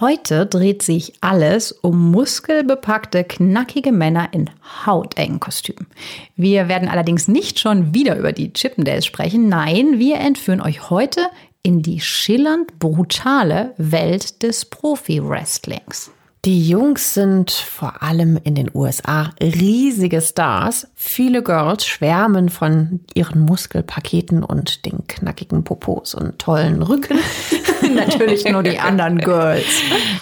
Heute dreht sich alles um muskelbepackte, knackige Männer in hautengen Kostümen. Wir werden allerdings nicht schon wieder über die Chippendales sprechen. Nein, wir entführen euch heute in die schillernd brutale Welt des Profi-Wrestlings. Die Jungs sind vor allem in den USA riesige Stars. Viele Girls schwärmen von ihren Muskelpaketen und den knackigen Popos und tollen Rücken. Natürlich nur die anderen Girls.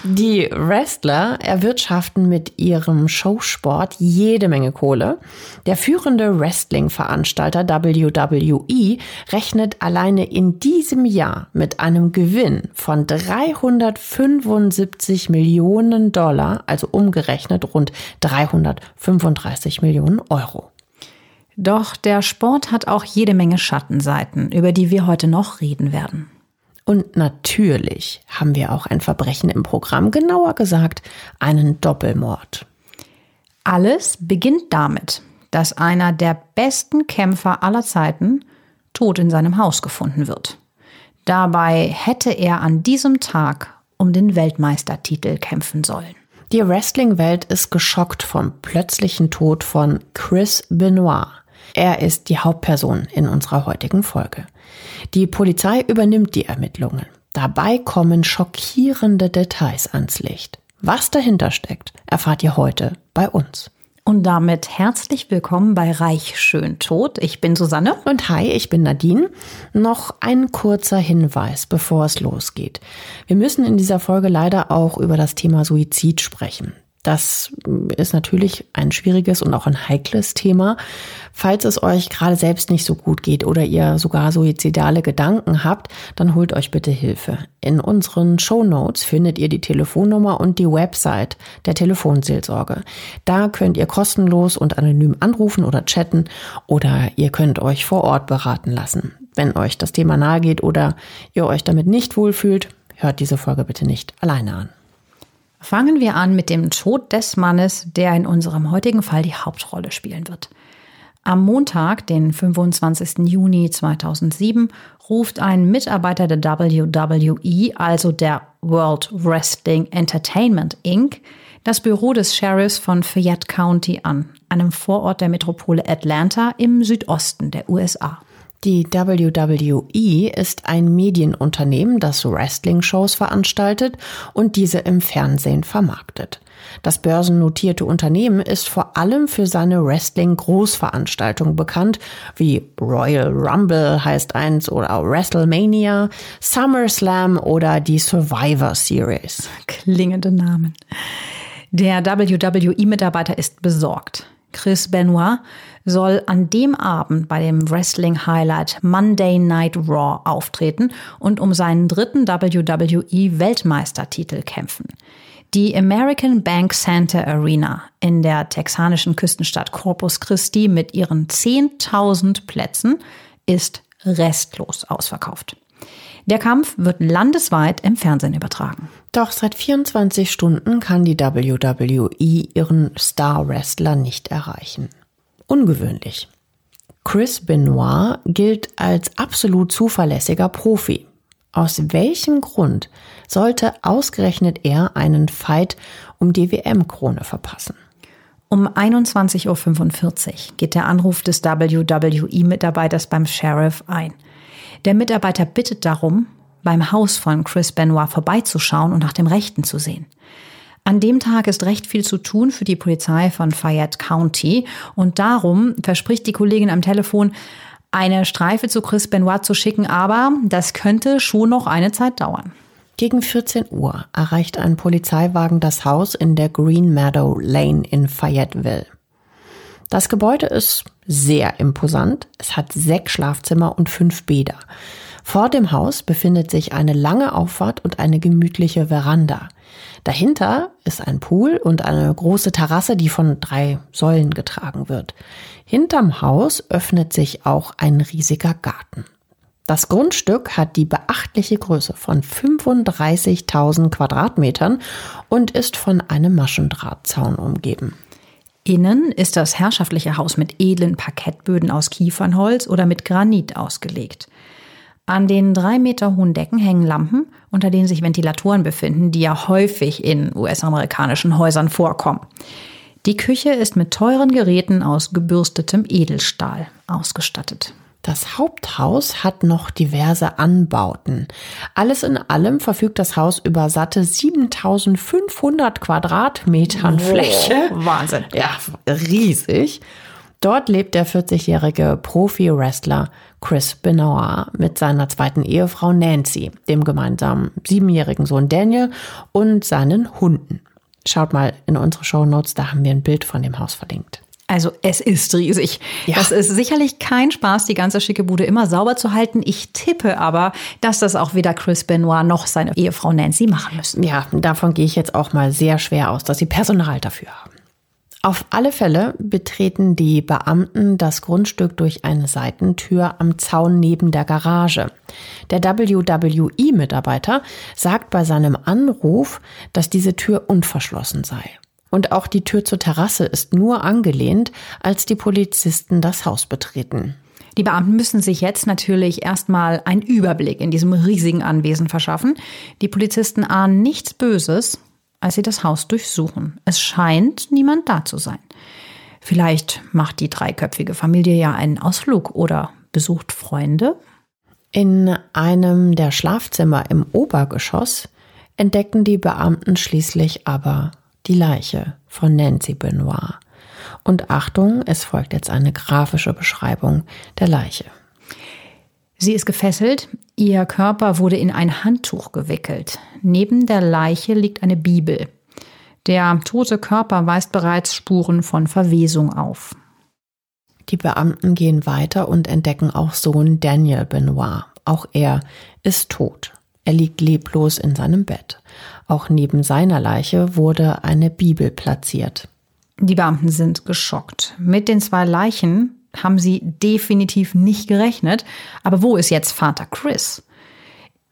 Die Wrestler erwirtschaften mit ihrem Showsport jede Menge Kohle. Der führende Wrestling-Veranstalter WWE rechnet alleine in diesem Jahr mit einem Gewinn von 375 Millionen Dollar, also umgerechnet rund 335 Millionen Euro. Doch der Sport hat auch jede Menge Schattenseiten, über die wir heute noch reden werden. Und natürlich haben wir auch ein Verbrechen im Programm, genauer gesagt einen Doppelmord. Alles beginnt damit, dass einer der besten Kämpfer aller Zeiten tot in seinem Haus gefunden wird. Dabei hätte er an diesem Tag um den Weltmeistertitel kämpfen sollen. Die Wrestling-Welt ist geschockt vom plötzlichen Tod von Chris Benoit. Er ist die Hauptperson in unserer heutigen Folge. Die Polizei übernimmt die Ermittlungen. Dabei kommen schockierende Details ans Licht. Was dahinter steckt, erfahrt ihr heute bei uns. Und damit herzlich willkommen bei Reich Schön Tot. Ich bin Susanne. Und hi, ich bin Nadine. Noch ein kurzer Hinweis, bevor es losgeht. Wir müssen in dieser Folge leider auch über das Thema Suizid sprechen. Das ist natürlich ein schwieriges und auch ein heikles Thema. Falls es euch gerade selbst nicht so gut geht oder ihr sogar suizidale Gedanken habt, dann holt euch bitte Hilfe. In unseren Show Notes findet ihr die Telefonnummer und die Website der Telefonseelsorge. Da könnt ihr kostenlos und anonym anrufen oder chatten oder ihr könnt euch vor Ort beraten lassen. Wenn euch das Thema nahe geht oder ihr euch damit nicht wohlfühlt, hört diese Folge bitte nicht alleine an. Fangen wir an mit dem Tod des Mannes, der in unserem heutigen Fall die Hauptrolle spielen wird. Am Montag, den 25. Juni 2007, ruft ein Mitarbeiter der WWE, also der World Wrestling Entertainment Inc., das Büro des Sheriffs von Fayette County an, einem Vorort der Metropole Atlanta im Südosten der USA. Die WWE ist ein Medienunternehmen, das Wrestling-Shows veranstaltet und diese im Fernsehen vermarktet. Das börsennotierte Unternehmen ist vor allem für seine Wrestling-Großveranstaltungen bekannt, wie Royal Rumble heißt eins oder WrestleMania, SummerSlam oder die Survivor Series. Klingende Namen. Der WWE-Mitarbeiter ist besorgt. Chris Benoit soll an dem Abend bei dem Wrestling Highlight Monday Night Raw auftreten und um seinen dritten WWE Weltmeistertitel kämpfen. Die American Bank Center Arena in der texanischen Küstenstadt Corpus Christi mit ihren 10.000 Plätzen ist restlos ausverkauft. Der Kampf wird landesweit im Fernsehen übertragen. Doch seit 24 Stunden kann die WWE ihren Star-Wrestler nicht erreichen ungewöhnlich. Chris Benoit gilt als absolut zuverlässiger Profi. Aus welchem Grund sollte ausgerechnet er einen Fight um die WM-Krone verpassen? Um 21.45 Uhr geht der Anruf des WWE-Mitarbeiters beim Sheriff ein. Der Mitarbeiter bittet darum, beim Haus von Chris Benoit vorbeizuschauen und nach dem Rechten zu sehen. An dem Tag ist recht viel zu tun für die Polizei von Fayette County und darum verspricht die Kollegin am Telefon, eine Streife zu Chris Benoit zu schicken, aber das könnte schon noch eine Zeit dauern. Gegen 14 Uhr erreicht ein Polizeiwagen das Haus in der Green Meadow Lane in Fayetteville. Das Gebäude ist sehr imposant. Es hat sechs Schlafzimmer und fünf Bäder. Vor dem Haus befindet sich eine lange Auffahrt und eine gemütliche Veranda. Dahinter ist ein Pool und eine große Terrasse, die von drei Säulen getragen wird. Hinterm Haus öffnet sich auch ein riesiger Garten. Das Grundstück hat die beachtliche Größe von 35.000 Quadratmetern und ist von einem Maschendrahtzaun umgeben. Innen ist das herrschaftliche Haus mit edlen Parkettböden aus Kiefernholz oder mit Granit ausgelegt. An den drei Meter hohen Decken hängen Lampen, unter denen sich Ventilatoren befinden, die ja häufig in US-amerikanischen Häusern vorkommen. Die Küche ist mit teuren Geräten aus gebürstetem Edelstahl ausgestattet. Das Haupthaus hat noch diverse Anbauten. Alles in allem verfügt das Haus über satte 7500 Quadratmetern Fläche. Wahnsinn. Ja, riesig. Dort lebt der 40-jährige Profi-Wrestler Chris Benoit mit seiner zweiten Ehefrau Nancy, dem gemeinsamen siebenjährigen Sohn Daniel und seinen Hunden. Schaut mal in unsere Show Notes, da haben wir ein Bild von dem Haus verlinkt. Also es ist riesig. Ja. Das ist sicherlich kein Spaß, die ganze schicke Bude immer sauber zu halten. Ich tippe aber, dass das auch weder Chris Benoit noch seine Ehefrau Nancy machen müssen. Ja, davon gehe ich jetzt auch mal sehr schwer aus, dass sie Personal dafür haben. Auf alle Fälle betreten die Beamten das Grundstück durch eine Seitentür am Zaun neben der Garage. Der WWE-Mitarbeiter sagt bei seinem Anruf, dass diese Tür unverschlossen sei. Und auch die Tür zur Terrasse ist nur angelehnt, als die Polizisten das Haus betreten. Die Beamten müssen sich jetzt natürlich erstmal einen Überblick in diesem riesigen Anwesen verschaffen. Die Polizisten ahnen nichts Böses, als sie das Haus durchsuchen. Es scheint niemand da zu sein. Vielleicht macht die dreiköpfige Familie ja einen Ausflug oder besucht Freunde. In einem der Schlafzimmer im Obergeschoss entdecken die Beamten schließlich aber die Leiche von Nancy Benoit. Und Achtung, es folgt jetzt eine grafische Beschreibung der Leiche. Sie ist gefesselt, ihr Körper wurde in ein Handtuch gewickelt. Neben der Leiche liegt eine Bibel. Der tote Körper weist bereits Spuren von Verwesung auf. Die Beamten gehen weiter und entdecken auch Sohn Daniel Benoit. Auch er ist tot. Er liegt leblos in seinem Bett. Auch neben seiner Leiche wurde eine Bibel platziert. Die Beamten sind geschockt. Mit den zwei Leichen haben sie definitiv nicht gerechnet. Aber wo ist jetzt Vater Chris?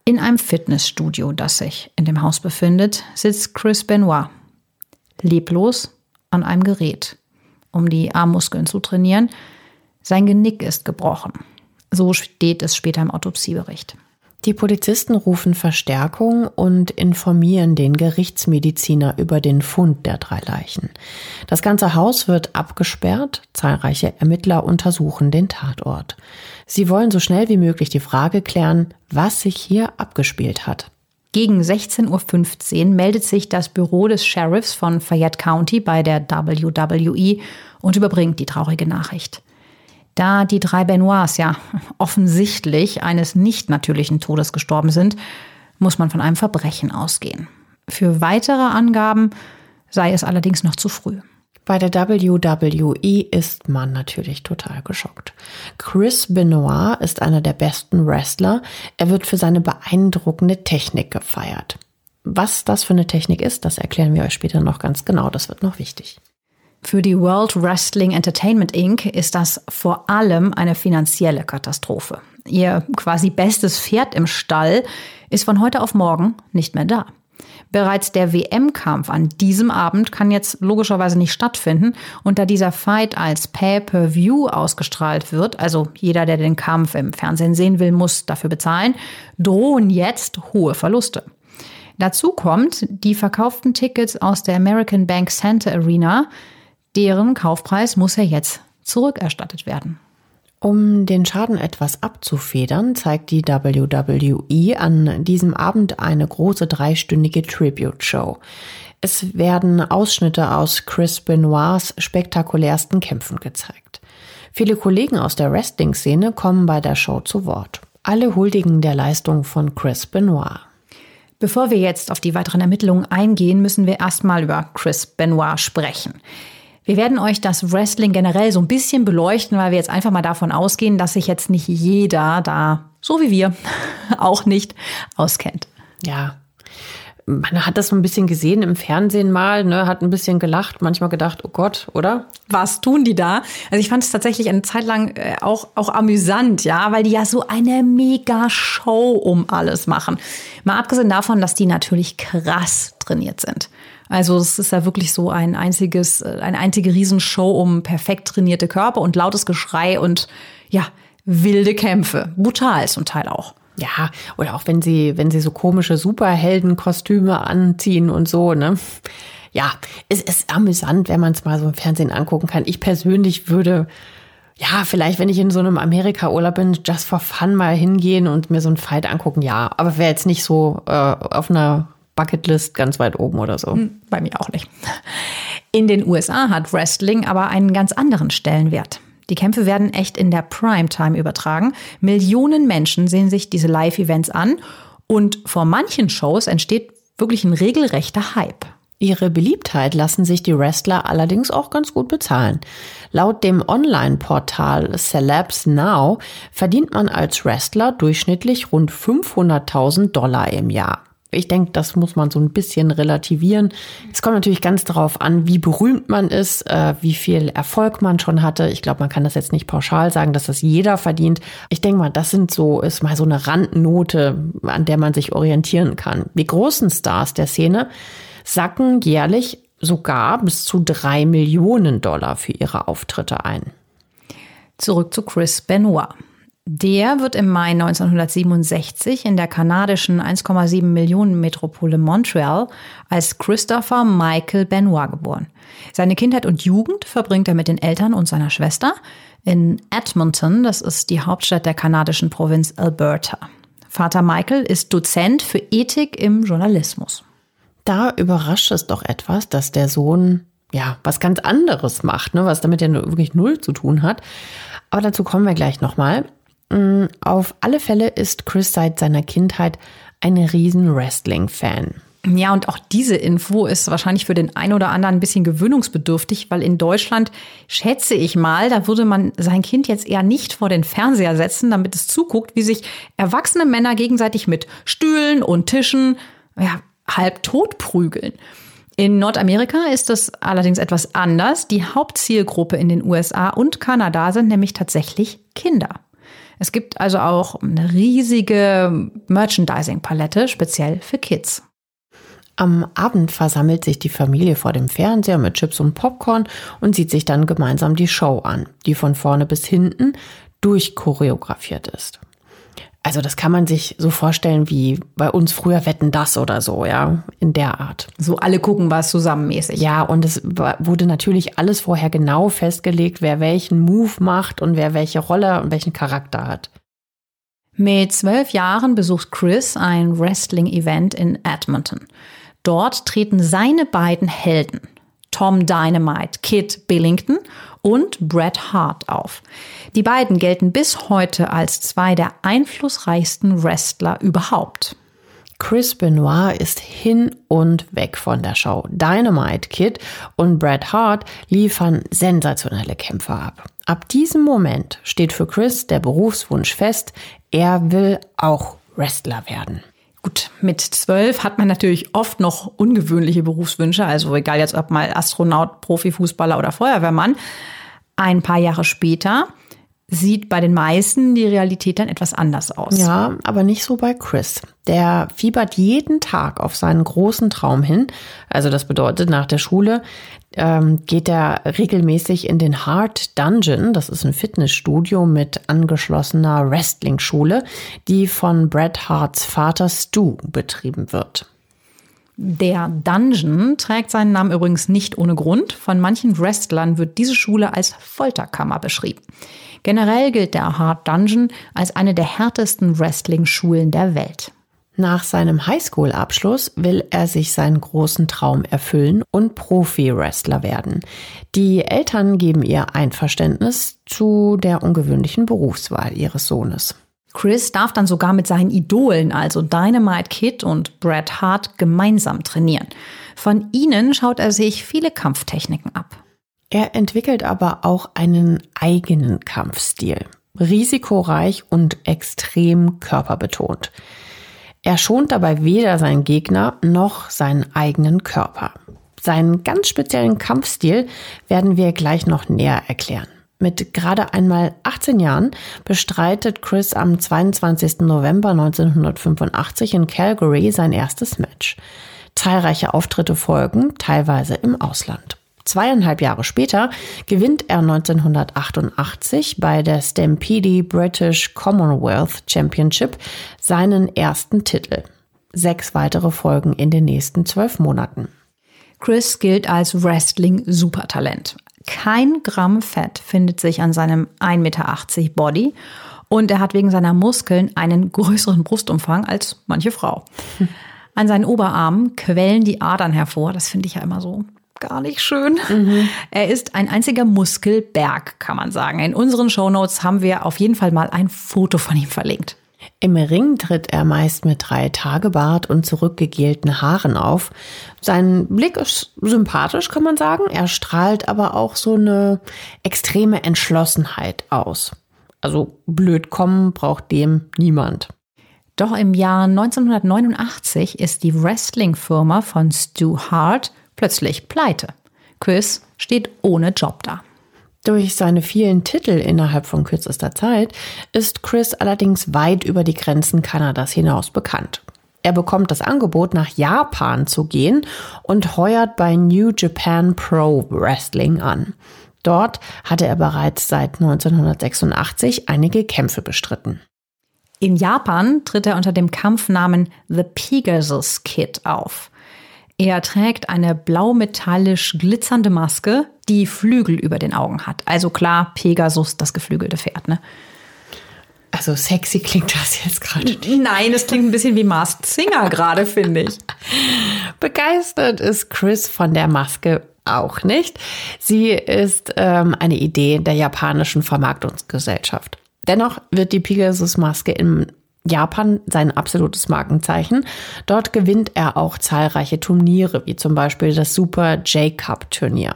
In einem Fitnessstudio, das sich in dem Haus befindet, sitzt Chris Benoit. Leblos an einem Gerät, um die Armmuskeln zu trainieren. Sein Genick ist gebrochen. So steht es später im Autopsiebericht. Die Polizisten rufen Verstärkung und informieren den Gerichtsmediziner über den Fund der drei Leichen. Das ganze Haus wird abgesperrt, zahlreiche Ermittler untersuchen den Tatort. Sie wollen so schnell wie möglich die Frage klären, was sich hier abgespielt hat. Gegen 16.15 Uhr meldet sich das Büro des Sheriffs von Fayette County bei der WWE und überbringt die traurige Nachricht. Da die drei Benoits ja offensichtlich eines nicht natürlichen Todes gestorben sind, muss man von einem Verbrechen ausgehen. Für weitere Angaben sei es allerdings noch zu früh. Bei der WWE ist man natürlich total geschockt. Chris Benoit ist einer der besten Wrestler. Er wird für seine beeindruckende Technik gefeiert. Was das für eine Technik ist, das erklären wir euch später noch ganz genau. Das wird noch wichtig. Für die World Wrestling Entertainment Inc. ist das vor allem eine finanzielle Katastrophe. Ihr quasi bestes Pferd im Stall ist von heute auf morgen nicht mehr da. Bereits der WM-Kampf an diesem Abend kann jetzt logischerweise nicht stattfinden. Und da dieser Fight als Pay-per-View ausgestrahlt wird, also jeder, der den Kampf im Fernsehen sehen will, muss dafür bezahlen, drohen jetzt hohe Verluste. Dazu kommt, die verkauften Tickets aus der American Bank Center Arena Deren Kaufpreis muss ja jetzt zurückerstattet werden. Um den Schaden etwas abzufedern, zeigt die WWE an diesem Abend eine große dreistündige Tribute-Show. Es werden Ausschnitte aus Chris Benoits spektakulärsten Kämpfen gezeigt. Viele Kollegen aus der Wrestling-Szene kommen bei der Show zu Wort. Alle huldigen der Leistung von Chris Benoit. Bevor wir jetzt auf die weiteren Ermittlungen eingehen, müssen wir erstmal über Chris Benoit sprechen. Wir werden euch das Wrestling generell so ein bisschen beleuchten, weil wir jetzt einfach mal davon ausgehen, dass sich jetzt nicht jeder da, so wie wir, auch nicht auskennt. Ja, man hat das so ein bisschen gesehen im Fernsehen mal, ne, hat ein bisschen gelacht, manchmal gedacht, oh Gott, oder? Was tun die da? Also ich fand es tatsächlich eine Zeit lang äh, auch, auch amüsant, ja, weil die ja so eine mega Show um alles machen. Mal abgesehen davon, dass die natürlich krass trainiert sind. Also es ist ja wirklich so ein einziges, äh, eine einzige Riesenshow um perfekt trainierte Körper und lautes Geschrei und ja, wilde Kämpfe. Brutal zum Teil auch. Ja, oder auch wenn sie, wenn sie so komische Superheldenkostüme anziehen und so, ne? Ja, es ist amüsant, wenn man es mal so im Fernsehen angucken kann. Ich persönlich würde, ja, vielleicht, wenn ich in so einem Amerika-Urlaub bin, just for fun mal hingehen und mir so ein Fight angucken, ja. Aber wäre jetzt nicht so äh, auf einer Bucketlist ganz weit oben oder so. Hm, bei mir auch nicht. In den USA hat Wrestling aber einen ganz anderen Stellenwert. Die Kämpfe werden echt in der Primetime übertragen. Millionen Menschen sehen sich diese Live-Events an und vor manchen Shows entsteht wirklich ein regelrechter Hype. Ihre Beliebtheit lassen sich die Wrestler allerdings auch ganz gut bezahlen. Laut dem Online-Portal Celebs Now verdient man als Wrestler durchschnittlich rund 500.000 Dollar im Jahr. Ich denke, das muss man so ein bisschen relativieren. Es kommt natürlich ganz darauf an, wie berühmt man ist, äh, wie viel Erfolg man schon hatte. Ich glaube, man kann das jetzt nicht pauschal sagen, dass das jeder verdient. Ich denke mal, das sind so, ist mal so eine Randnote, an der man sich orientieren kann. Die großen Stars der Szene sacken jährlich sogar bis zu drei Millionen Dollar für ihre Auftritte ein. Zurück zu Chris Benoit. Der wird im Mai 1967 in der kanadischen 1,7 Millionen Metropole Montreal als Christopher Michael Benoit geboren. Seine Kindheit und Jugend verbringt er mit den Eltern und seiner Schwester in Edmonton, das ist die Hauptstadt der kanadischen Provinz Alberta. Vater Michael ist Dozent für Ethik im Journalismus. Da überrascht es doch etwas, dass der Sohn ja was ganz anderes macht, ne, was damit ja wirklich null zu tun hat. Aber dazu kommen wir gleich nochmal. Mm, auf alle Fälle ist Chris seit seiner Kindheit ein riesen Wrestling-Fan. Ja, und auch diese Info ist wahrscheinlich für den einen oder anderen ein bisschen gewöhnungsbedürftig, weil in Deutschland, schätze ich mal, da würde man sein Kind jetzt eher nicht vor den Fernseher setzen, damit es zuguckt, wie sich erwachsene Männer gegenseitig mit Stühlen und Tischen ja, halb tot prügeln. In Nordamerika ist das allerdings etwas anders. Die Hauptzielgruppe in den USA und Kanada sind nämlich tatsächlich Kinder. Es gibt also auch eine riesige Merchandising-Palette, speziell für Kids. Am Abend versammelt sich die Familie vor dem Fernseher mit Chips und Popcorn und sieht sich dann gemeinsam die Show an, die von vorne bis hinten durchchoreografiert ist. Also das kann man sich so vorstellen wie bei uns früher Wetten das oder so, ja, in der Art. So alle gucken was zusammenmäßig. Ja, und es wurde natürlich alles vorher genau festgelegt, wer welchen Move macht und wer welche Rolle und welchen Charakter hat. Mit zwölf Jahren besucht Chris ein Wrestling-Event in Edmonton. Dort treten seine beiden Helden, Tom Dynamite, Kit Billington und Bret Hart auf. Die beiden gelten bis heute als zwei der einflussreichsten Wrestler überhaupt. Chris Benoit ist hin und weg von der Show. Dynamite Kid und Bret Hart liefern sensationelle Kämpfe ab. Ab diesem Moment steht für Chris der Berufswunsch fest, er will auch Wrestler werden. Gut, mit zwölf hat man natürlich oft noch ungewöhnliche Berufswünsche, also egal jetzt ob mal Astronaut, Profifußballer oder Feuerwehrmann. Ein paar Jahre später sieht bei den meisten die Realität dann etwas anders aus. Ja, aber nicht so bei Chris. Der fiebert jeden Tag auf seinen großen Traum hin. Also das bedeutet, nach der Schule ähm, geht er regelmäßig in den Hard Dungeon. Das ist ein Fitnessstudio mit angeschlossener Wrestling-Schule, die von Bret Harts Vater Stu betrieben wird. Der Dungeon trägt seinen Namen übrigens nicht ohne Grund. Von manchen Wrestlern wird diese Schule als Folterkammer beschrieben. Generell gilt der Hard Dungeon als eine der härtesten Wrestling-Schulen der Welt. Nach seinem Highschool-Abschluss will er sich seinen großen Traum erfüllen und Profi-Wrestler werden. Die Eltern geben ihr Einverständnis zu der ungewöhnlichen Berufswahl ihres Sohnes. Chris darf dann sogar mit seinen Idolen, also Dynamite Kid und Bret Hart, gemeinsam trainieren. Von ihnen schaut er sich viele Kampftechniken ab. Er entwickelt aber auch einen eigenen Kampfstil. Risikoreich und extrem körperbetont. Er schont dabei weder seinen Gegner noch seinen eigenen Körper. Seinen ganz speziellen Kampfstil werden wir gleich noch näher erklären. Mit gerade einmal 18 Jahren bestreitet Chris am 22. November 1985 in Calgary sein erstes Match. Zahlreiche Auftritte folgen, teilweise im Ausland. Zweieinhalb Jahre später gewinnt er 1988 bei der Stampede British Commonwealth Championship seinen ersten Titel. Sechs weitere folgen in den nächsten zwölf Monaten. Chris gilt als Wrestling-Supertalent. Kein Gramm Fett findet sich an seinem 1,80 Meter Body und er hat wegen seiner Muskeln einen größeren Brustumfang als manche Frau. An seinen Oberarmen quellen die Adern hervor. Das finde ich ja immer so gar nicht schön. Mhm. Er ist ein einziger Muskelberg, kann man sagen. In unseren Shownotes haben wir auf jeden Fall mal ein Foto von ihm verlinkt. Im Ring tritt er meist mit drei Tagebart und zurückgegelten Haaren auf. Sein Blick ist sympathisch, kann man sagen. Er strahlt aber auch so eine extreme Entschlossenheit aus. Also blöd kommen braucht dem niemand. Doch im Jahr 1989 ist die Wrestling-Firma von Stu Hart plötzlich pleite. Chris steht ohne Job da. Durch seine vielen Titel innerhalb von kürzester Zeit ist Chris allerdings weit über die Grenzen Kanadas hinaus bekannt. Er bekommt das Angebot, nach Japan zu gehen und heuert bei New Japan Pro Wrestling an. Dort hatte er bereits seit 1986 einige Kämpfe bestritten. In Japan tritt er unter dem Kampfnamen The Pegasus Kid auf. Er trägt eine blau-metallisch glitzernde Maske, die Flügel über den Augen hat. Also klar, Pegasus, das geflügelte Pferd, ne? Also sexy klingt das jetzt gerade. Nein, es klingt ein bisschen wie Masked Singer gerade, finde ich. Begeistert ist Chris von der Maske auch nicht. Sie ist ähm, eine Idee der japanischen Vermarktungsgesellschaft. Dennoch wird die Pegasus-Maske im Japan sein absolutes Markenzeichen. Dort gewinnt er auch zahlreiche Turniere, wie zum Beispiel das Super J-Cup Turnier.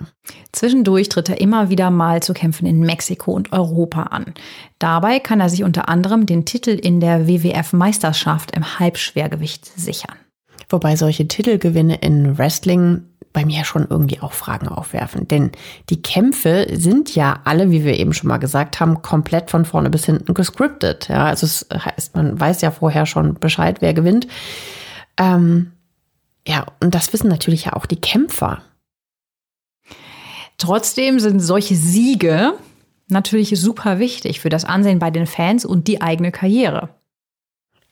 Zwischendurch tritt er immer wieder mal zu Kämpfen in Mexiko und Europa an. Dabei kann er sich unter anderem den Titel in der WWF-Meisterschaft im Halbschwergewicht sichern. Wobei solche Titelgewinne in Wrestling bei mir schon irgendwie auch Fragen aufwerfen. Denn die Kämpfe sind ja alle, wie wir eben schon mal gesagt haben, komplett von vorne bis hinten gescriptet. Ja, also es heißt, man weiß ja vorher schon Bescheid, wer gewinnt. Ähm, ja, und das wissen natürlich ja auch die Kämpfer. Trotzdem sind solche Siege natürlich super wichtig für das Ansehen bei den Fans und die eigene Karriere.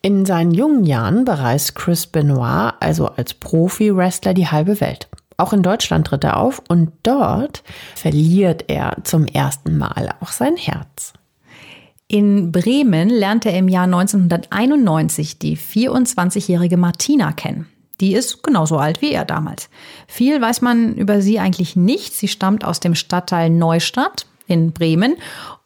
In seinen jungen Jahren bereist Chris Benoit also als Profi-Wrestler die halbe Welt. Auch in Deutschland tritt er auf und dort verliert er zum ersten Mal auch sein Herz. In Bremen lernt er im Jahr 1991 die 24-jährige Martina kennen. Die ist genauso alt wie er damals. Viel weiß man über sie eigentlich nicht. Sie stammt aus dem Stadtteil Neustadt in Bremen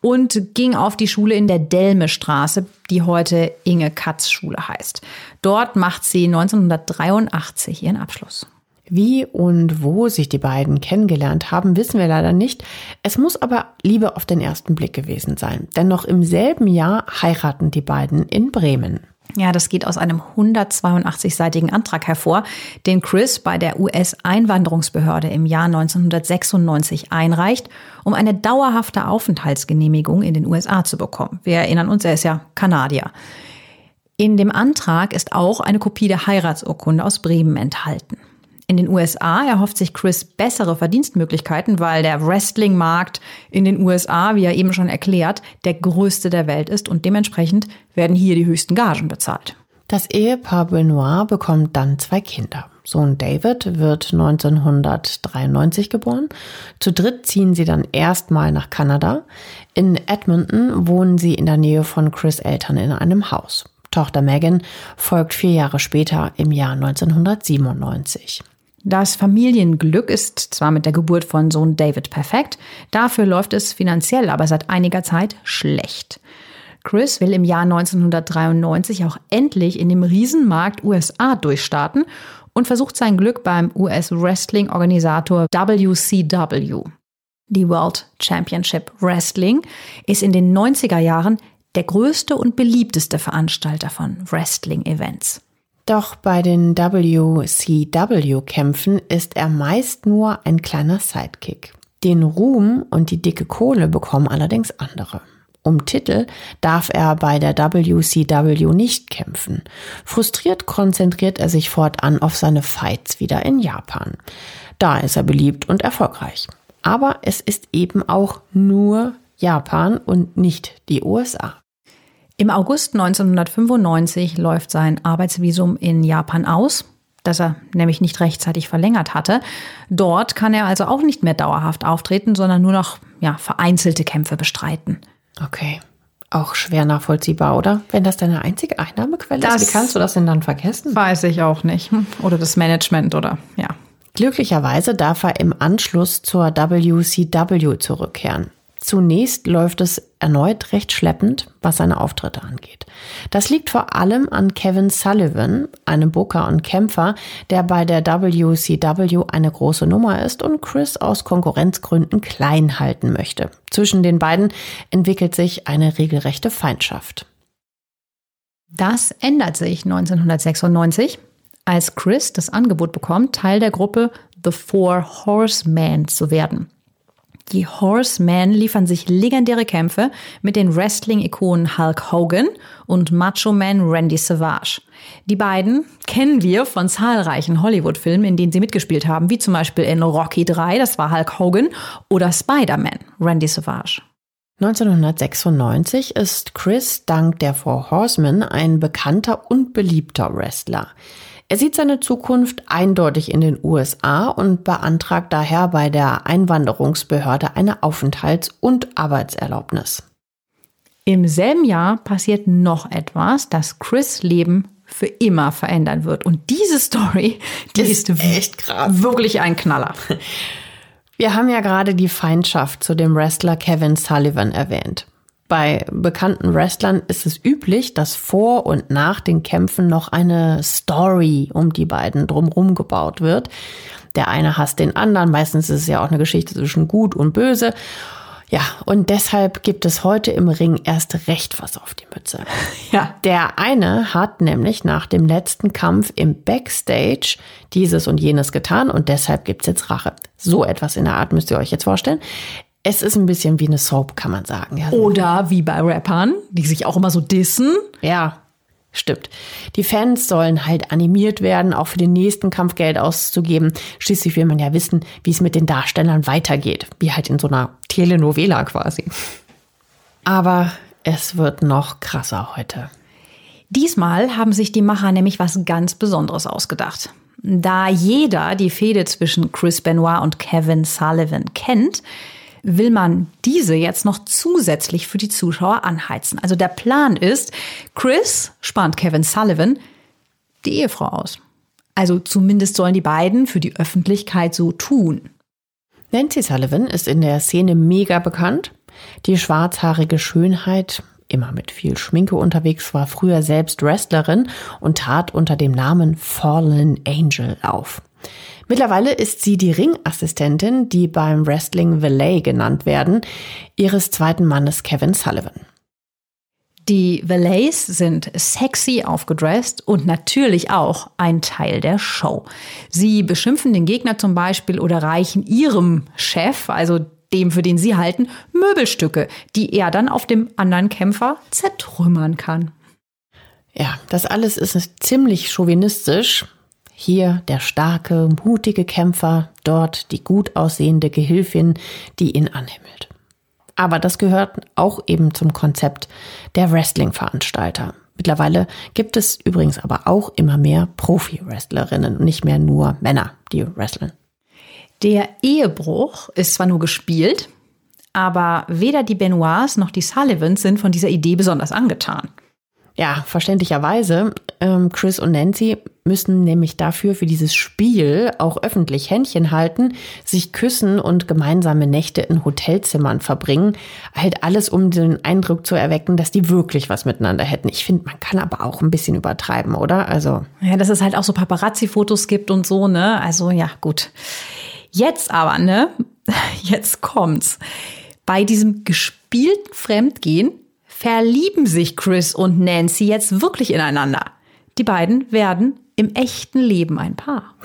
und ging auf die Schule in der Delmestraße, die heute Inge Katz Schule heißt. Dort macht sie 1983 ihren Abschluss. Wie und wo sich die beiden kennengelernt haben, wissen wir leider nicht. Es muss aber Liebe auf den ersten Blick gewesen sein. Denn noch im selben Jahr heiraten die beiden in Bremen. Ja, das geht aus einem 182-seitigen Antrag hervor, den Chris bei der US-Einwanderungsbehörde im Jahr 1996 einreicht, um eine dauerhafte Aufenthaltsgenehmigung in den USA zu bekommen. Wir erinnern uns, er ist ja Kanadier. In dem Antrag ist auch eine Kopie der Heiratsurkunde aus Bremen enthalten. In den USA erhofft sich Chris bessere Verdienstmöglichkeiten, weil der Wrestling-Markt in den USA, wie er eben schon erklärt, der größte der Welt ist und dementsprechend werden hier die höchsten Gagen bezahlt. Das Ehepaar Benoit bekommt dann zwei Kinder. Sohn David wird 1993 geboren. Zu dritt ziehen sie dann erstmal nach Kanada. In Edmonton wohnen sie in der Nähe von Chris Eltern in einem Haus. Tochter Megan folgt vier Jahre später im Jahr 1997. Das Familienglück ist zwar mit der Geburt von Sohn David perfekt, dafür läuft es finanziell aber seit einiger Zeit schlecht. Chris will im Jahr 1993 auch endlich in dem Riesenmarkt USA durchstarten und versucht sein Glück beim US-Wrestling-Organisator WCW. Die World Championship Wrestling ist in den 90er Jahren der größte und beliebteste Veranstalter von Wrestling-Events. Doch bei den WCW-Kämpfen ist er meist nur ein kleiner Sidekick. Den Ruhm und die dicke Kohle bekommen allerdings andere. Um Titel darf er bei der WCW nicht kämpfen. Frustriert konzentriert er sich fortan auf seine Fights wieder in Japan. Da ist er beliebt und erfolgreich. Aber es ist eben auch nur Japan und nicht die USA. Im August 1995 läuft sein Arbeitsvisum in Japan aus, das er nämlich nicht rechtzeitig verlängert hatte. Dort kann er also auch nicht mehr dauerhaft auftreten, sondern nur noch ja, vereinzelte Kämpfe bestreiten. Okay. Auch schwer nachvollziehbar, oder? Wenn das deine einzige Einnahmequelle das ist, wie kannst du das denn dann vergessen? Weiß ich auch nicht. Oder das Management oder ja. Glücklicherweise darf er im Anschluss zur WCW zurückkehren. Zunächst läuft es erneut recht schleppend, was seine Auftritte angeht. Das liegt vor allem an Kevin Sullivan, einem Booker und Kämpfer, der bei der WCW eine große Nummer ist und Chris aus Konkurrenzgründen klein halten möchte. Zwischen den beiden entwickelt sich eine regelrechte Feindschaft. Das ändert sich 1996, als Chris das Angebot bekommt, Teil der Gruppe The Four Horsemen zu werden. Die Horsemen liefern sich legendäre Kämpfe mit den Wrestling-Ikonen Hulk Hogan und Macho Man Randy Savage. Die beiden kennen wir von zahlreichen Hollywood-Filmen, in denen sie mitgespielt haben, wie zum Beispiel in Rocky 3, das war Hulk Hogan, oder Spider-Man, Randy Savage. 1996 ist Chris dank der Four Horsemen ein bekannter und beliebter Wrestler. Er sieht seine Zukunft eindeutig in den USA und beantragt daher bei der Einwanderungsbehörde eine Aufenthalts- und Arbeitserlaubnis. Im selben Jahr passiert noch etwas, das Chris Leben für immer verändern wird. Und diese Story, die ist, ist echt krass. wirklich ein Knaller. Wir haben ja gerade die Feindschaft zu dem Wrestler Kevin Sullivan erwähnt. Bei bekannten Wrestlern ist es üblich, dass vor und nach den Kämpfen noch eine Story um die beiden drumherum gebaut wird. Der eine hasst den anderen, meistens ist es ja auch eine Geschichte zwischen gut und böse. Ja, und deshalb gibt es heute im Ring erst recht was auf die Mütze. Ja. Der eine hat nämlich nach dem letzten Kampf im Backstage dieses und jenes getan und deshalb gibt's jetzt Rache. So etwas in der Art müsst ihr euch jetzt vorstellen. Es ist ein bisschen wie eine Soap, kann man sagen. Ja. Oder wie bei Rappern, die sich auch immer so dissen. Ja, stimmt. Die Fans sollen halt animiert werden, auch für den nächsten Kampf Geld auszugeben. Schließlich will man ja wissen, wie es mit den Darstellern weitergeht. Wie halt in so einer Telenovela quasi. Aber es wird noch krasser heute. Diesmal haben sich die Macher nämlich was ganz Besonderes ausgedacht. Da jeder die Fehde zwischen Chris Benoit und Kevin Sullivan kennt, will man diese jetzt noch zusätzlich für die Zuschauer anheizen. Also der Plan ist, Chris spannt Kevin Sullivan die Ehefrau aus. Also zumindest sollen die beiden für die Öffentlichkeit so tun. Nancy Sullivan ist in der Szene mega bekannt. Die schwarzhaarige Schönheit, immer mit viel Schminke unterwegs, war früher selbst Wrestlerin und tat unter dem Namen Fallen Angel auf. Mittlerweile ist sie die Ringassistentin, die beim Wrestling Valet genannt werden, ihres zweiten Mannes Kevin Sullivan. Die Valets sind sexy aufgedresst und natürlich auch ein Teil der Show. Sie beschimpfen den Gegner zum Beispiel oder reichen ihrem Chef, also dem, für den sie halten, Möbelstücke, die er dann auf dem anderen Kämpfer zertrümmern kann. Ja, das alles ist ziemlich chauvinistisch. Hier der starke, mutige Kämpfer, dort die gut aussehende Gehilfin, die ihn anhimmelt. Aber das gehört auch eben zum Konzept der Wrestling-Veranstalter. Mittlerweile gibt es übrigens aber auch immer mehr Profi-Wrestlerinnen und nicht mehr nur Männer, die wresteln. Der Ehebruch ist zwar nur gespielt, aber weder die Benoits noch die Sullivans sind von dieser Idee besonders angetan. Ja, verständlicherweise. Ähm, Chris und Nancy müssen nämlich dafür für dieses Spiel auch öffentlich Händchen halten, sich küssen und gemeinsame Nächte in Hotelzimmern verbringen. Halt alles, um den Eindruck zu erwecken, dass die wirklich was miteinander hätten. Ich finde, man kann aber auch ein bisschen übertreiben, oder? Also. Ja, dass es halt auch so Paparazzi-Fotos gibt und so, ne? Also ja, gut. Jetzt aber, ne? Jetzt kommt's. Bei diesem gespielten Fremdgehen verlieben sich Chris und Nancy jetzt wirklich ineinander. Die beiden werden im echten Leben ein Paar.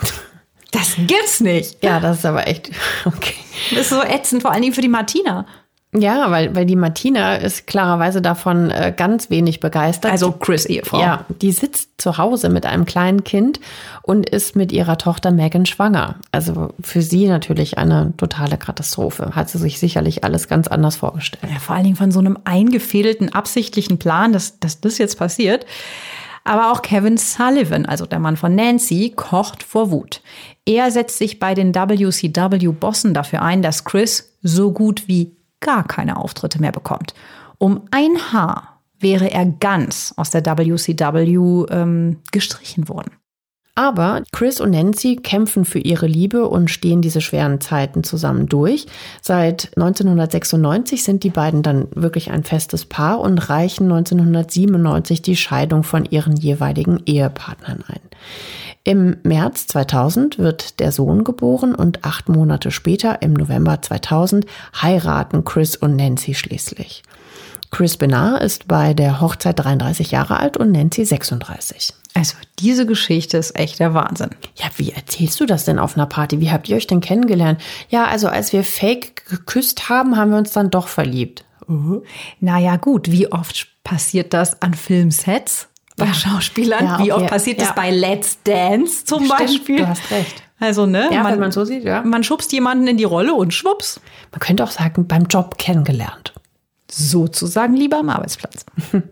Das gibt's nicht. Ja, das ist aber echt okay. Das ist so ätzend, vor allen Dingen für die Martina. Ja, weil, weil die Martina ist klarerweise davon äh, ganz wenig begeistert. Also Chris Ehefrau. Ja, die sitzt zu Hause mit einem kleinen Kind und ist mit ihrer Tochter Megan schwanger. Also für sie natürlich eine totale Katastrophe. Hat sie sich sicherlich alles ganz anders vorgestellt. Ja, vor allen Dingen von so einem eingefädelten, absichtlichen Plan, dass, dass das jetzt passiert. Aber auch Kevin Sullivan, also der Mann von Nancy, kocht vor Wut. Er setzt sich bei den WCW-Bossen dafür ein, dass Chris so gut wie gar keine Auftritte mehr bekommt. Um ein Haar wäre er ganz aus der WCW ähm, gestrichen worden. Aber Chris und Nancy kämpfen für ihre Liebe und stehen diese schweren Zeiten zusammen durch. Seit 1996 sind die beiden dann wirklich ein festes Paar und reichen 1997 die Scheidung von ihren jeweiligen Ehepartnern ein. Im März 2000 wird der Sohn geboren und acht Monate später, im November 2000, heiraten Chris und Nancy schließlich. Chris Benar ist bei der Hochzeit 33 Jahre alt und Nancy 36. Also diese Geschichte ist echt der Wahnsinn. Ja, wie erzählst du das denn auf einer Party? Wie habt ihr euch denn kennengelernt? Ja, also als wir fake geküsst haben, haben wir uns dann doch verliebt. Uh. Naja gut, wie oft passiert das an Filmsets? bei Schauspielern. Ja, Wie oft ja, passiert das bei Let's Dance zum Stimmt, Beispiel? Du hast recht. Also, ne? Ja, man, wenn man so sieht, ja. Man schubst jemanden in die Rolle und schwupps. Man könnte auch sagen, beim Job kennengelernt. Sozusagen lieber am Arbeitsplatz.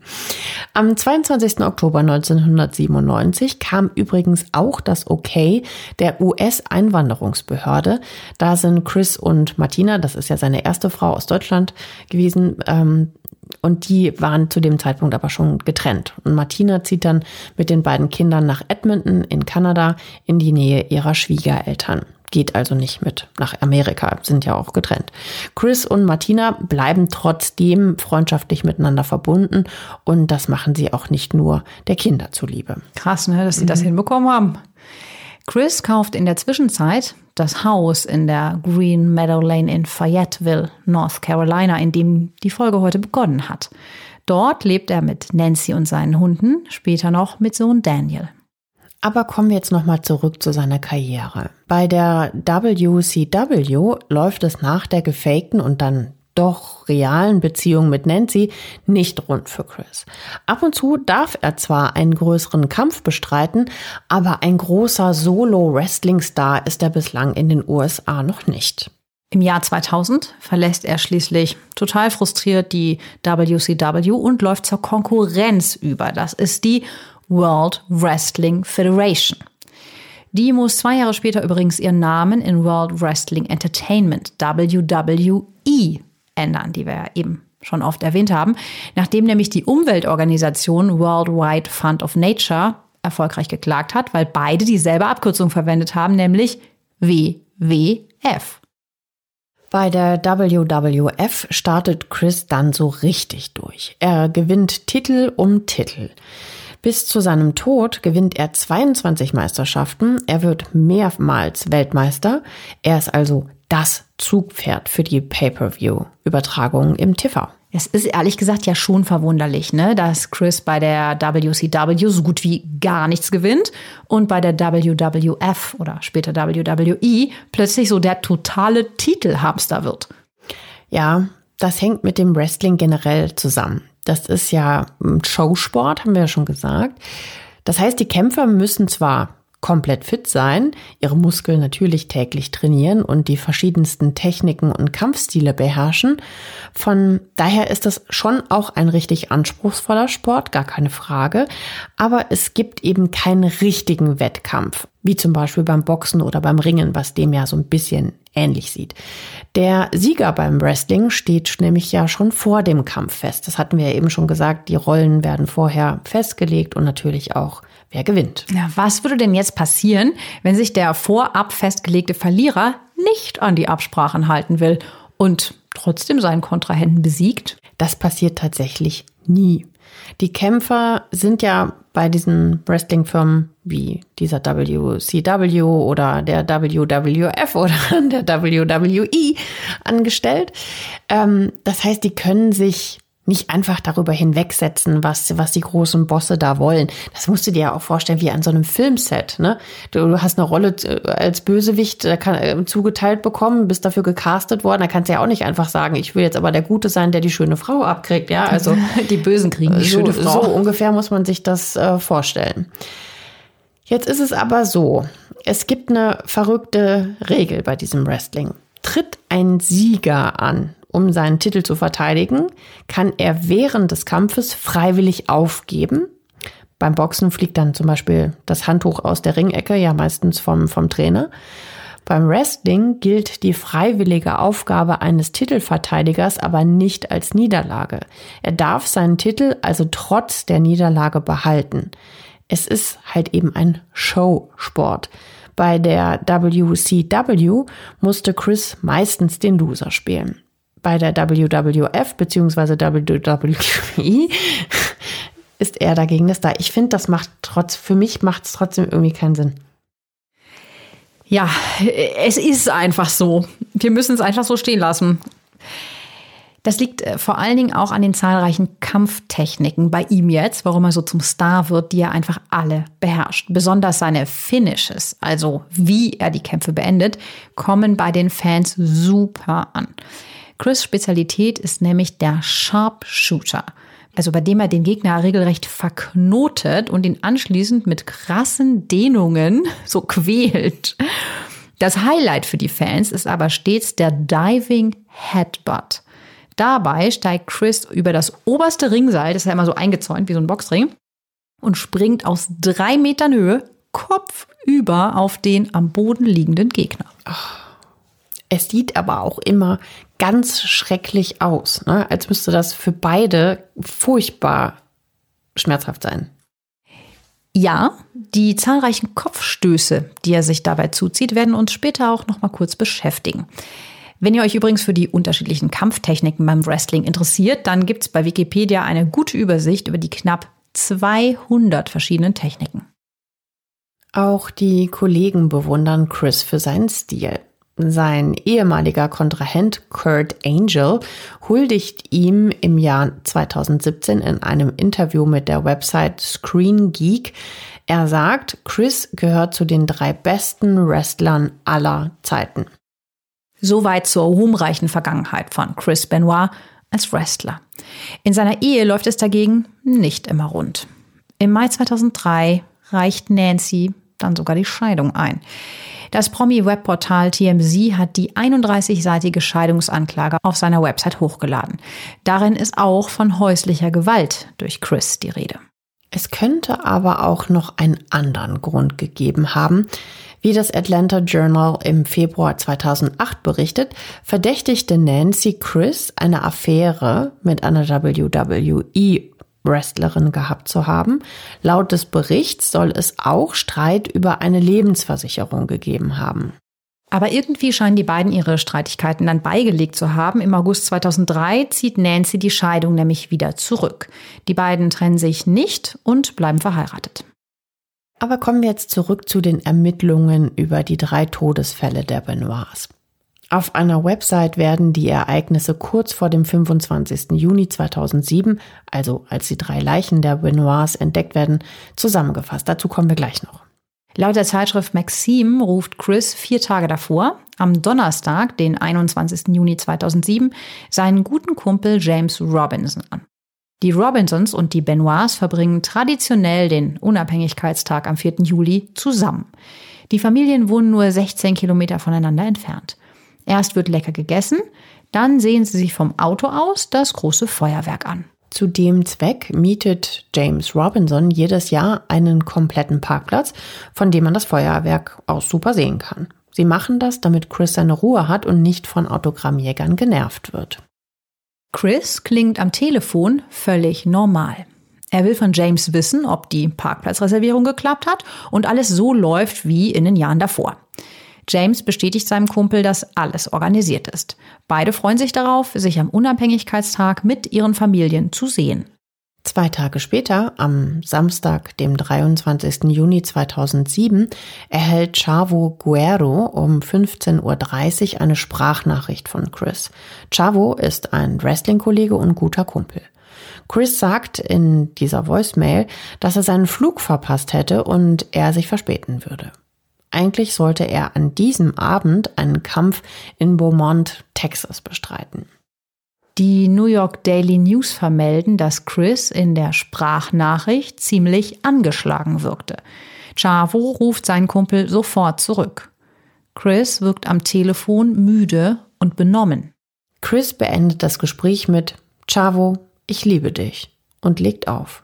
Am 22. Oktober 1997 kam übrigens auch das Okay der US-Einwanderungsbehörde. Da sind Chris und Martina, das ist ja seine erste Frau aus Deutschland gewesen, ähm, und die waren zu dem Zeitpunkt aber schon getrennt. Und Martina zieht dann mit den beiden Kindern nach Edmonton in Kanada in die Nähe ihrer Schwiegereltern. Geht also nicht mit nach Amerika, sind ja auch getrennt. Chris und Martina bleiben trotzdem freundschaftlich miteinander verbunden und das machen sie auch nicht nur der Kinder zuliebe. Krass, ne, dass sie mhm. das hinbekommen haben. Chris kauft in der Zwischenzeit das Haus in der Green Meadow Lane in Fayetteville, North Carolina, in dem die Folge heute begonnen hat. Dort lebt er mit Nancy und seinen Hunden, später noch mit Sohn Daniel. Aber kommen wir jetzt nochmal zurück zu seiner Karriere. Bei der WCW läuft es nach der gefakten und dann doch realen Beziehung mit Nancy nicht rund für Chris. Ab und zu darf er zwar einen größeren Kampf bestreiten, aber ein großer Solo-Wrestling-Star ist er bislang in den USA noch nicht. Im Jahr 2000 verlässt er schließlich total frustriert die WCW und läuft zur Konkurrenz über. Das ist die World Wrestling Federation. Die muss zwei Jahre später übrigens ihren Namen in World Wrestling Entertainment, WWE, ändern, die wir ja eben schon oft erwähnt haben, nachdem nämlich die Umweltorganisation Worldwide Fund of Nature erfolgreich geklagt hat, weil beide dieselbe Abkürzung verwendet haben, nämlich WWF. Bei der WWF startet Chris dann so richtig durch. Er gewinnt Titel um Titel. Bis zu seinem Tod gewinnt er 22 Meisterschaften. Er wird mehrmals Weltmeister. Er ist also das Zugpferd für die Pay-per-view-Übertragungen im TV. Es ist ehrlich gesagt ja schon verwunderlich, ne, dass Chris bei der WCW so gut wie gar nichts gewinnt und bei der WWF oder später WWE plötzlich so der totale Titelhamster wird. Ja, das hängt mit dem Wrestling generell zusammen. Das ist ja ein Showsport, haben wir ja schon gesagt. Das heißt, die Kämpfer müssen zwar komplett fit sein, ihre Muskeln natürlich täglich trainieren und die verschiedensten Techniken und Kampfstile beherrschen. Von daher ist das schon auch ein richtig anspruchsvoller Sport, gar keine Frage. Aber es gibt eben keinen richtigen Wettkampf, wie zum Beispiel beim Boxen oder beim Ringen, was dem ja so ein bisschen ähnlich sieht. Der Sieger beim Wrestling steht nämlich ja schon vor dem Kampf fest. Das hatten wir ja eben schon gesagt. Die Rollen werden vorher festgelegt und natürlich auch, wer gewinnt. Ja, was würde denn jetzt passieren, wenn sich der vorab festgelegte Verlierer nicht an die Absprachen halten will und trotzdem seinen Kontrahenten besiegt? Das passiert tatsächlich nie. Die Kämpfer sind ja bei diesen Wrestling-Firmen wie dieser WCW oder der WWF oder der WWE angestellt. Ähm, das heißt, die können sich nicht einfach darüber hinwegsetzen, was, was die großen Bosse da wollen. Das musst du dir ja auch vorstellen, wie an so einem Filmset. Ne? Du, du hast eine Rolle äh, als Bösewicht äh, kann, äh, zugeteilt bekommen, bist dafür gecastet worden. Da kannst du ja auch nicht einfach sagen, ich will jetzt aber der Gute sein, der die schöne Frau abkriegt. Ja, also die Bösen kriegen die so, schöne Frau. So ungefähr muss man sich das äh, vorstellen. Jetzt ist es aber so, es gibt eine verrückte Regel bei diesem Wrestling. Tritt ein Sieger an um seinen Titel zu verteidigen, kann er während des Kampfes freiwillig aufgeben. Beim Boxen fliegt dann zum Beispiel das Handtuch aus der Ringecke, ja meistens vom, vom Trainer. Beim Wrestling gilt die freiwillige Aufgabe eines Titelverteidigers aber nicht als Niederlage. Er darf seinen Titel also trotz der Niederlage behalten. Es ist halt eben ein Showsport. Bei der WCW musste Chris meistens den Loser spielen bei der WWF bzw. WWE ist er dagegen das da. Ich finde, das macht trotz, für mich macht es trotzdem irgendwie keinen Sinn. Ja, es ist einfach so. Wir müssen es einfach so stehen lassen. Das liegt äh, vor allen Dingen auch an den zahlreichen Kampftechniken bei ihm jetzt, warum er so zum Star wird, die er einfach alle beherrscht. Besonders seine Finishes, also wie er die Kämpfe beendet, kommen bei den Fans super an. Chris' Spezialität ist nämlich der Sharpshooter. Also bei dem er den Gegner regelrecht verknotet und ihn anschließend mit krassen Dehnungen so quält. Das Highlight für die Fans ist aber stets der Diving Headbutt. Dabei steigt Chris über das oberste Ringseil, das ist ja immer so eingezäunt wie so ein Boxring, und springt aus drei Metern Höhe kopfüber auf den am Boden liegenden Gegner. Es sieht aber auch immer ganz schrecklich aus, ne? als müsste das für beide furchtbar schmerzhaft sein. Ja, die zahlreichen Kopfstöße, die er sich dabei zuzieht, werden uns später auch noch mal kurz beschäftigen. Wenn ihr euch übrigens für die unterschiedlichen Kampftechniken beim Wrestling interessiert, dann gibt es bei Wikipedia eine gute Übersicht über die knapp 200 verschiedenen Techniken. Auch die Kollegen bewundern Chris für seinen Stil. Sein ehemaliger Kontrahent Kurt Angel huldigt ihm im Jahr 2017 in einem Interview mit der Website Screen Geek. Er sagt, Chris gehört zu den drei besten Wrestlern aller Zeiten. Soweit zur ruhmreichen Vergangenheit von Chris Benoit als Wrestler. In seiner Ehe läuft es dagegen nicht immer rund. Im Mai 2003 reicht Nancy dann sogar die Scheidung ein. Das Promi-Webportal TMZ hat die 31-seitige Scheidungsanklage auf seiner Website hochgeladen. Darin ist auch von häuslicher Gewalt durch Chris die Rede. Es könnte aber auch noch einen anderen Grund gegeben haben. Wie das Atlanta Journal im Februar 2008 berichtet, verdächtigte Nancy Chris eine Affäre mit einer WWE Wrestlerin gehabt zu haben. Laut des Berichts soll es auch Streit über eine Lebensversicherung gegeben haben. Aber irgendwie scheinen die beiden ihre Streitigkeiten dann beigelegt zu haben. Im August 2003 zieht Nancy die Scheidung nämlich wieder zurück. Die beiden trennen sich nicht und bleiben verheiratet. Aber kommen wir jetzt zurück zu den Ermittlungen über die drei Todesfälle der Benoits. Auf einer Website werden die Ereignisse kurz vor dem 25. Juni 2007, also als die drei Leichen der Benoits entdeckt werden, zusammengefasst. Dazu kommen wir gleich noch. Laut der Zeitschrift Maxim ruft Chris vier Tage davor, am Donnerstag, den 21. Juni 2007, seinen guten Kumpel James Robinson an. Die Robinsons und die Benoits verbringen traditionell den Unabhängigkeitstag am 4. Juli zusammen. Die Familien wohnen nur 16 Kilometer voneinander entfernt. Erst wird lecker gegessen, dann sehen sie sich vom Auto aus das große Feuerwerk an. Zu dem Zweck mietet James Robinson jedes Jahr einen kompletten Parkplatz, von dem man das Feuerwerk aus super sehen kann. Sie machen das, damit Chris seine Ruhe hat und nicht von Autogrammjägern genervt wird. Chris klingt am Telefon völlig normal. Er will von James wissen, ob die Parkplatzreservierung geklappt hat und alles so läuft wie in den Jahren davor. James bestätigt seinem Kumpel, dass alles organisiert ist. Beide freuen sich darauf, sich am Unabhängigkeitstag mit ihren Familien zu sehen. Zwei Tage später, am Samstag, dem 23. Juni 2007, erhält Chavo Guerro um 15.30 Uhr eine Sprachnachricht von Chris. Chavo ist ein Wrestling-Kollege und guter Kumpel. Chris sagt in dieser Voicemail, dass er seinen Flug verpasst hätte und er sich verspäten würde. Eigentlich sollte er an diesem Abend einen Kampf in Beaumont, Texas bestreiten. Die New York Daily News vermelden, dass Chris in der Sprachnachricht ziemlich angeschlagen wirkte. Chavo ruft seinen Kumpel sofort zurück. Chris wirkt am Telefon müde und benommen. Chris beendet das Gespräch mit Chavo, ich liebe dich und legt auf.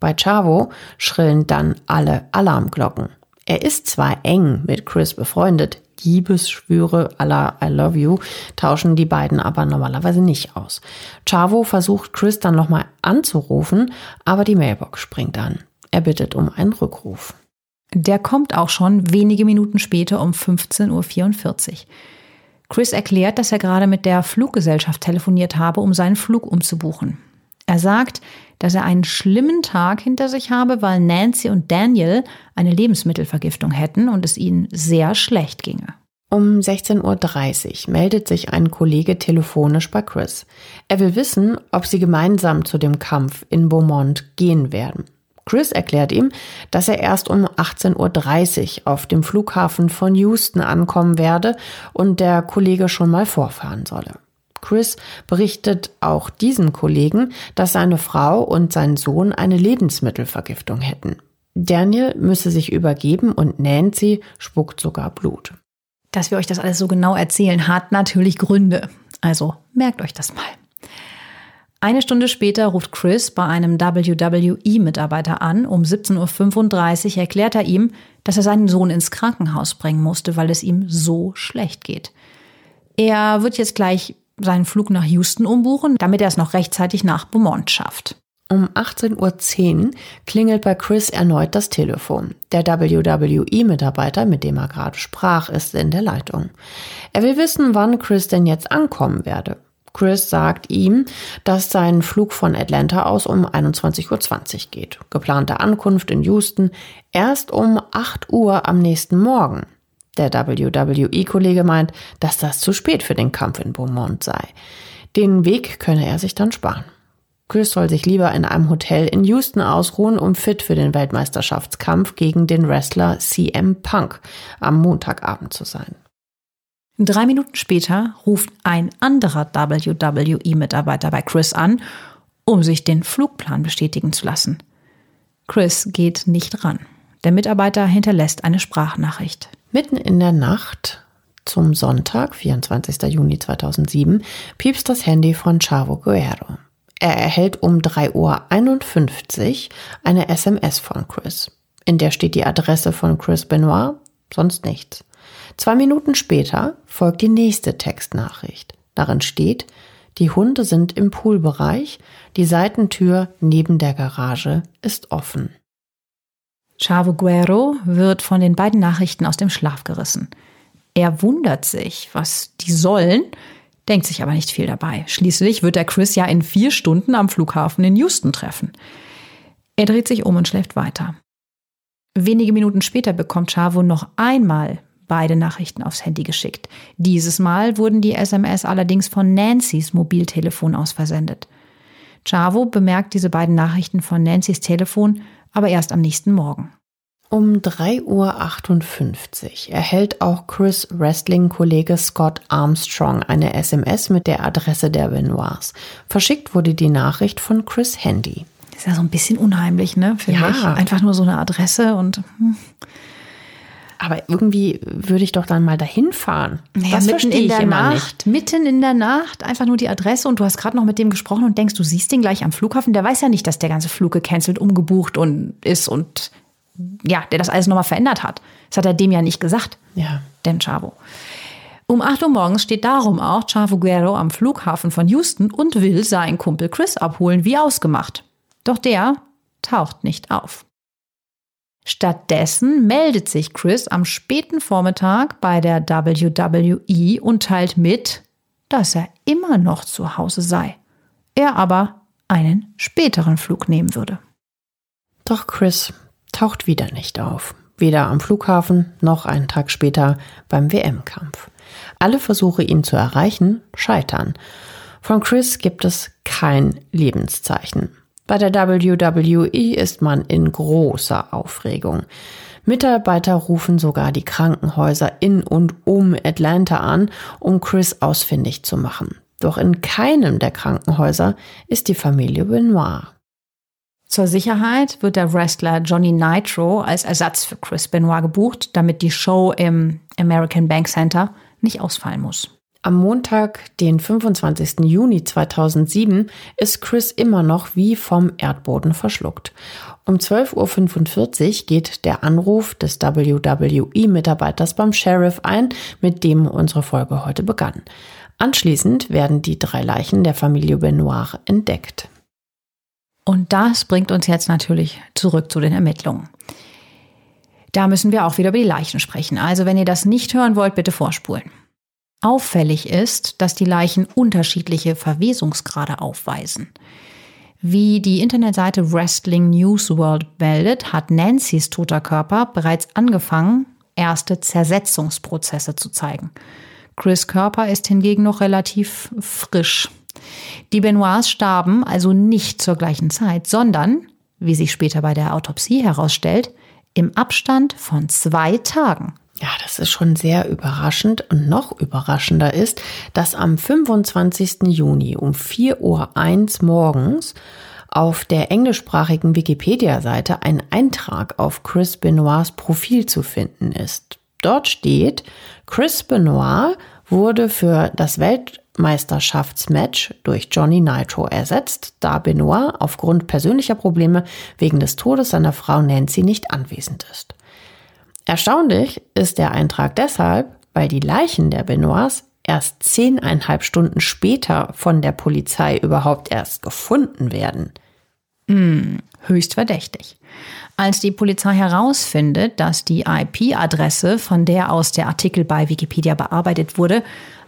Bei Chavo schrillen dann alle Alarmglocken. Er ist zwar eng mit Chris befreundet, Liebesschwüre aller I love you tauschen die beiden aber normalerweise nicht aus. Chavo versucht Chris dann nochmal anzurufen, aber die Mailbox springt an. Er bittet um einen Rückruf. Der kommt auch schon wenige Minuten später um 15.44 Uhr. Chris erklärt, dass er gerade mit der Fluggesellschaft telefoniert habe, um seinen Flug umzubuchen. Er sagt, dass er einen schlimmen Tag hinter sich habe, weil Nancy und Daniel eine Lebensmittelvergiftung hätten und es ihnen sehr schlecht ginge. Um 16.30 Uhr meldet sich ein Kollege telefonisch bei Chris. Er will wissen, ob sie gemeinsam zu dem Kampf in Beaumont gehen werden. Chris erklärt ihm, dass er erst um 18.30 Uhr auf dem Flughafen von Houston ankommen werde und der Kollege schon mal vorfahren solle. Chris berichtet auch diesem Kollegen, dass seine Frau und sein Sohn eine Lebensmittelvergiftung hätten. Daniel müsse sich übergeben und Nancy spuckt sogar Blut. Dass wir euch das alles so genau erzählen, hat natürlich Gründe. Also merkt euch das mal. Eine Stunde später ruft Chris bei einem WWE-Mitarbeiter an. Um 17.35 Uhr erklärt er ihm, dass er seinen Sohn ins Krankenhaus bringen musste, weil es ihm so schlecht geht. Er wird jetzt gleich seinen Flug nach Houston umbuchen, damit er es noch rechtzeitig nach Beaumont schafft. Um 18.10 Uhr klingelt bei Chris erneut das Telefon. Der WWE-Mitarbeiter, mit dem er gerade sprach, ist in der Leitung. Er will wissen, wann Chris denn jetzt ankommen werde. Chris sagt ihm, dass sein Flug von Atlanta aus um 21.20 Uhr geht. Geplante Ankunft in Houston erst um 8 Uhr am nächsten Morgen. Der WWE-Kollege meint, dass das zu spät für den Kampf in Beaumont sei. Den Weg könne er sich dann sparen. Chris soll sich lieber in einem Hotel in Houston ausruhen, um fit für den Weltmeisterschaftskampf gegen den Wrestler CM Punk am Montagabend zu sein. Drei Minuten später ruft ein anderer WWE-Mitarbeiter bei Chris an, um sich den Flugplan bestätigen zu lassen. Chris geht nicht ran. Der Mitarbeiter hinterlässt eine Sprachnachricht. Mitten in der Nacht zum Sonntag, 24. Juni 2007, piepst das Handy von Chavo Guerrero. Er erhält um 3.51 Uhr eine SMS von Chris. In der steht die Adresse von Chris Benoit, sonst nichts. Zwei Minuten später folgt die nächste Textnachricht. Darin steht, die Hunde sind im Poolbereich, die Seitentür neben der Garage ist offen. Chavo Guerrero wird von den beiden Nachrichten aus dem Schlaf gerissen. Er wundert sich, was die sollen, denkt sich aber nicht viel dabei. Schließlich wird er Chris ja in vier Stunden am Flughafen in Houston treffen. Er dreht sich um und schläft weiter. Wenige Minuten später bekommt Chavo noch einmal beide Nachrichten aufs Handy geschickt. Dieses Mal wurden die SMS allerdings von Nancys Mobiltelefon aus versendet. Chavo bemerkt diese beiden Nachrichten von Nancys Telefon aber erst am nächsten Morgen. Um 3.58 Uhr erhält auch Chris Wrestling-Kollege Scott Armstrong eine SMS mit der Adresse der Benoits. Verschickt wurde die Nachricht von Chris Handy. Ist ja so ein bisschen unheimlich, ne? Finde ja. ich. Einfach nur so eine Adresse und. Hm. Aber irgendwie würde ich doch dann mal dahin fahren. Naja, das mitten in der Nacht, nicht. mitten in der Nacht, einfach nur die Adresse und du hast gerade noch mit dem gesprochen und denkst, du siehst den gleich am Flughafen. Der weiß ja nicht, dass der ganze Flug gecancelt, umgebucht und ist und ja, der das alles nochmal verändert hat. Das hat er dem ja nicht gesagt. Ja. Den Chavo. Um 8 Uhr morgens steht darum auch Chavo Guerrero am Flughafen von Houston und will seinen Kumpel Chris abholen, wie ausgemacht. Doch der taucht nicht auf. Stattdessen meldet sich Chris am späten Vormittag bei der WWE und teilt mit, dass er immer noch zu Hause sei. Er aber einen späteren Flug nehmen würde. Doch Chris taucht wieder nicht auf. Weder am Flughafen noch einen Tag später beim WM-Kampf. Alle Versuche, ihn zu erreichen, scheitern. Von Chris gibt es kein Lebenszeichen. Bei der WWE ist man in großer Aufregung. Mitarbeiter rufen sogar die Krankenhäuser in und um Atlanta an, um Chris ausfindig zu machen. Doch in keinem der Krankenhäuser ist die Familie Benoit. Zur Sicherheit wird der Wrestler Johnny Nitro als Ersatz für Chris Benoit gebucht, damit die Show im American Bank Center nicht ausfallen muss. Am Montag, den 25. Juni 2007, ist Chris immer noch wie vom Erdboden verschluckt. Um 12.45 Uhr geht der Anruf des WWE-Mitarbeiters beim Sheriff ein, mit dem unsere Folge heute begann. Anschließend werden die drei Leichen der Familie Benoit entdeckt. Und das bringt uns jetzt natürlich zurück zu den Ermittlungen. Da müssen wir auch wieder über die Leichen sprechen. Also wenn ihr das nicht hören wollt, bitte vorspulen. Auffällig ist, dass die Leichen unterschiedliche Verwesungsgrade aufweisen. Wie die Internetseite Wrestling News World meldet, hat Nancys toter Körper bereits angefangen, erste Zersetzungsprozesse zu zeigen. Chris Körper ist hingegen noch relativ frisch. Die Benoits starben also nicht zur gleichen Zeit, sondern, wie sich später bei der Autopsie herausstellt, im Abstand von zwei Tagen. Ja, das ist schon sehr überraschend und noch überraschender ist, dass am 25. Juni um 4.01 Uhr morgens auf der englischsprachigen Wikipedia-Seite ein Eintrag auf Chris Benoits Profil zu finden ist. Dort steht, Chris Benoit wurde für das Weltmeisterschaftsmatch durch Johnny Nitro ersetzt, da Benoit aufgrund persönlicher Probleme wegen des Todes seiner Frau Nancy nicht anwesend ist. Erstaunlich ist der Eintrag deshalb, weil die Leichen der Benoits erst zehneinhalb Stunden später von der Polizei überhaupt erst gefunden werden. Hm, höchst verdächtig. Als die Polizei herausfindet, dass die IP-Adresse, von der aus der Artikel bei Wikipedia bearbeitet wurde,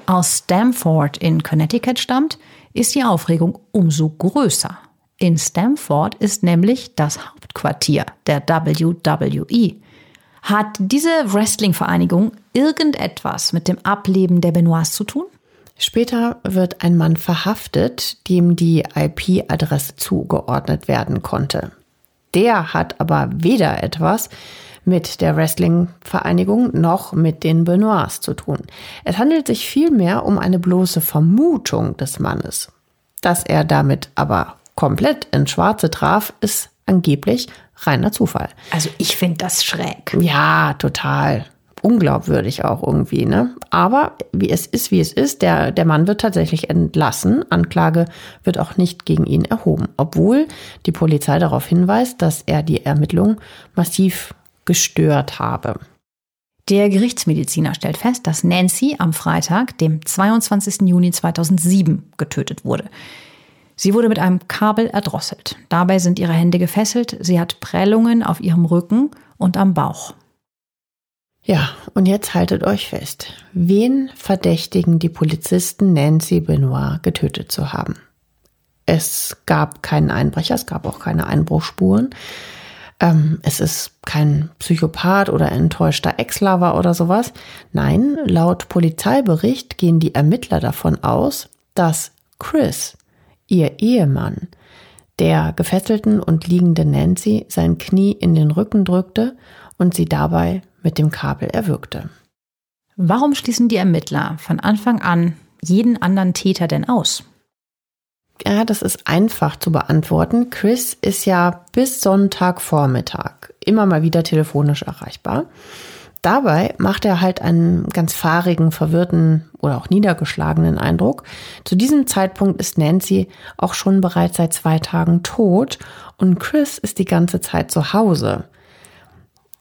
aus Stamford in Connecticut stammt, ist die Aufregung umso größer. In Stamford ist nämlich das Hauptquartier der WWE. Hat diese Wrestling-Vereinigung irgendetwas mit dem Ableben der Benoits zu tun? Später wird ein Mann verhaftet, dem die IP-Adresse zugeordnet werden konnte. Der hat aber weder etwas mit der Wrestling-Vereinigung noch mit den Benoits zu tun. Es handelt sich vielmehr um eine bloße Vermutung des Mannes. Dass er damit aber komplett ins Schwarze traf, ist angeblich reiner Zufall. Also ich finde das schräg. Ja, total. Unglaubwürdig auch irgendwie, ne? Aber wie es ist, wie es ist, der, der Mann wird tatsächlich entlassen. Anklage wird auch nicht gegen ihn erhoben, obwohl die Polizei darauf hinweist, dass er die Ermittlungen massiv gestört habe. Der Gerichtsmediziner stellt fest, dass Nancy am Freitag, dem 22. Juni 2007, getötet wurde. Sie wurde mit einem Kabel erdrosselt. Dabei sind ihre Hände gefesselt. Sie hat Prellungen auf ihrem Rücken und am Bauch. Ja, und jetzt haltet euch fest. Wen verdächtigen die Polizisten Nancy Benoit getötet zu haben? Es gab keinen Einbrecher, es gab auch keine Einbruchspuren. Ähm, es ist kein Psychopath oder enttäuschter Ex-Lover oder sowas. Nein, laut Polizeibericht gehen die Ermittler davon aus, dass Chris ihr Ehemann, der gefesselten und liegenden Nancy sein Knie in den Rücken drückte und sie dabei mit dem Kabel erwürgte. Warum schließen die Ermittler von Anfang an jeden anderen Täter denn aus? Ja, das ist einfach zu beantworten. Chris ist ja bis Sonntagvormittag immer mal wieder telefonisch erreichbar. Dabei macht er halt einen ganz fahrigen, verwirrten oder auch niedergeschlagenen Eindruck. Zu diesem Zeitpunkt ist Nancy auch schon bereits seit zwei Tagen tot und Chris ist die ganze Zeit zu Hause.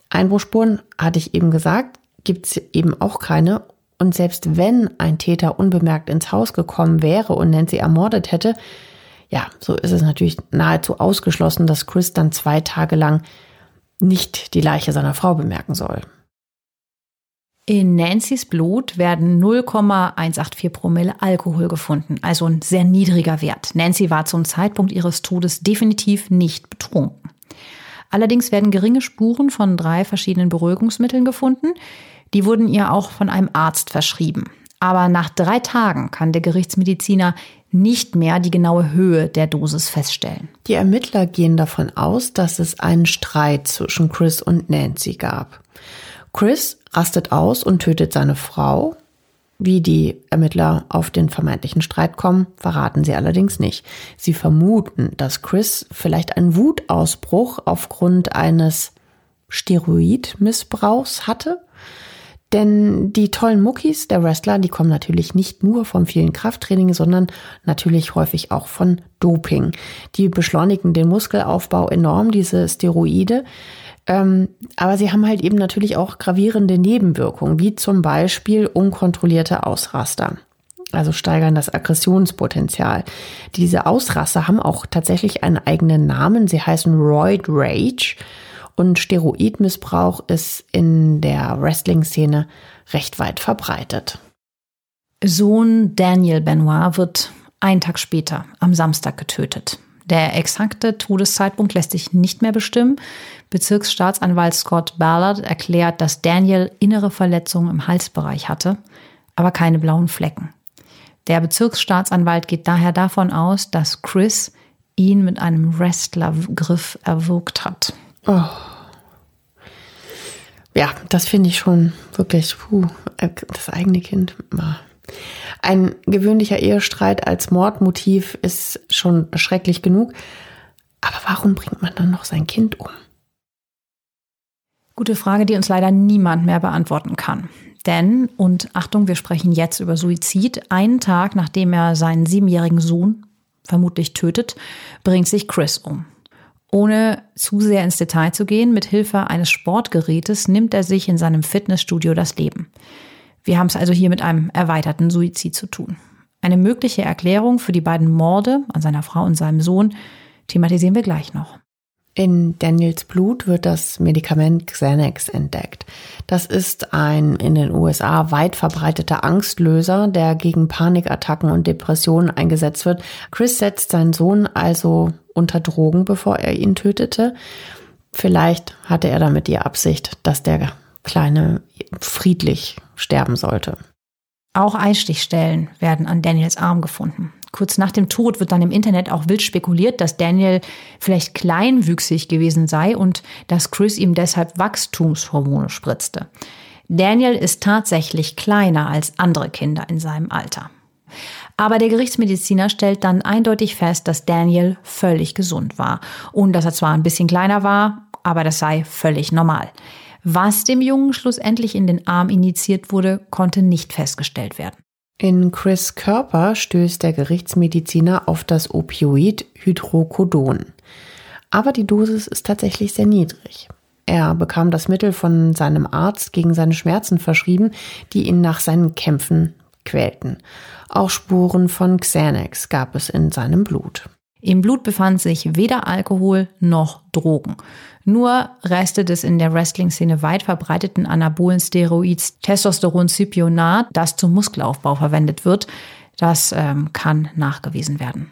Einbruchspuren, hatte ich eben gesagt, gibt es eben auch keine. Und selbst wenn ein Täter unbemerkt ins Haus gekommen wäre und Nancy ermordet hätte, ja, so ist es natürlich nahezu ausgeschlossen, dass Chris dann zwei Tage lang nicht die Leiche seiner Frau bemerken soll. In Nancy's Blut werden 0,184 Promille Alkohol gefunden, also ein sehr niedriger Wert. Nancy war zum Zeitpunkt ihres Todes definitiv nicht betrunken. Allerdings werden geringe Spuren von drei verschiedenen Beruhigungsmitteln gefunden. Die wurden ihr auch von einem Arzt verschrieben. Aber nach drei Tagen kann der Gerichtsmediziner nicht mehr die genaue Höhe der Dosis feststellen. Die Ermittler gehen davon aus, dass es einen Streit zwischen Chris und Nancy gab. Chris rastet aus und tötet seine Frau. Wie die Ermittler auf den vermeintlichen Streit kommen, verraten sie allerdings nicht. Sie vermuten, dass Chris vielleicht einen Wutausbruch aufgrund eines Steroidmissbrauchs hatte. Denn die tollen Muckis der Wrestler, die kommen natürlich nicht nur vom vielen Krafttraining, sondern natürlich häufig auch von Doping. Die beschleunigen den Muskelaufbau enorm, diese Steroide. Ähm, aber sie haben halt eben natürlich auch gravierende Nebenwirkungen, wie zum Beispiel unkontrollierte Ausraster. Also steigern das Aggressionspotenzial. Diese Ausraster haben auch tatsächlich einen eigenen Namen. Sie heißen Roid Rage. Und Steroidmissbrauch ist in der Wrestling-Szene recht weit verbreitet. Sohn Daniel Benoit wird einen Tag später, am Samstag, getötet. Der exakte Todeszeitpunkt lässt sich nicht mehr bestimmen. Bezirksstaatsanwalt Scott Ballard erklärt, dass Daniel innere Verletzungen im Halsbereich hatte, aber keine blauen Flecken. Der Bezirksstaatsanwalt geht daher davon aus, dass Chris ihn mit einem Wrestlergriff erwürgt hat. Oh. Ja, das finde ich schon wirklich, puh, das eigene Kind. Ein gewöhnlicher Ehestreit als Mordmotiv ist schon schrecklich genug. Aber warum bringt man dann noch sein Kind um? Gute Frage, die uns leider niemand mehr beantworten kann. Denn, und Achtung, wir sprechen jetzt über Suizid, einen Tag nachdem er seinen siebenjährigen Sohn vermutlich tötet, bringt sich Chris um. Ohne zu sehr ins Detail zu gehen, mit Hilfe eines Sportgerätes nimmt er sich in seinem Fitnessstudio das Leben. Wir haben es also hier mit einem erweiterten Suizid zu tun. Eine mögliche Erklärung für die beiden Morde an seiner Frau und seinem Sohn thematisieren wir gleich noch. In Daniels Blut wird das Medikament Xanax entdeckt. Das ist ein in den USA weit verbreiteter Angstlöser, der gegen Panikattacken und Depressionen eingesetzt wird. Chris setzt seinen Sohn also unter Drogen, bevor er ihn tötete. Vielleicht hatte er damit die Absicht, dass der Kleine friedlich sterben sollte. Auch Einstichstellen werden an Daniels Arm gefunden. Kurz nach dem Tod wird dann im Internet auch wild spekuliert, dass Daniel vielleicht kleinwüchsig gewesen sei und dass Chris ihm deshalb Wachstumshormone spritzte. Daniel ist tatsächlich kleiner als andere Kinder in seinem Alter. Aber der Gerichtsmediziner stellt dann eindeutig fest, dass Daniel völlig gesund war und dass er zwar ein bisschen kleiner war, aber das sei völlig normal. Was dem Jungen schlussendlich in den Arm injiziert wurde, konnte nicht festgestellt werden. In Chris Körper stößt der Gerichtsmediziner auf das Opioid Hydrocodon. Aber die Dosis ist tatsächlich sehr niedrig. Er bekam das Mittel von seinem Arzt gegen seine Schmerzen verschrieben, die ihn nach seinen Kämpfen quälten. Auch Spuren von Xanax gab es in seinem Blut. Im Blut befand sich weder Alkohol noch Drogen. Nur Reste des in der Wrestling-Szene weit verbreiteten anabolen Steroids Testosteroncypionat, das zum Muskelaufbau verwendet wird, das ähm, kann nachgewiesen werden.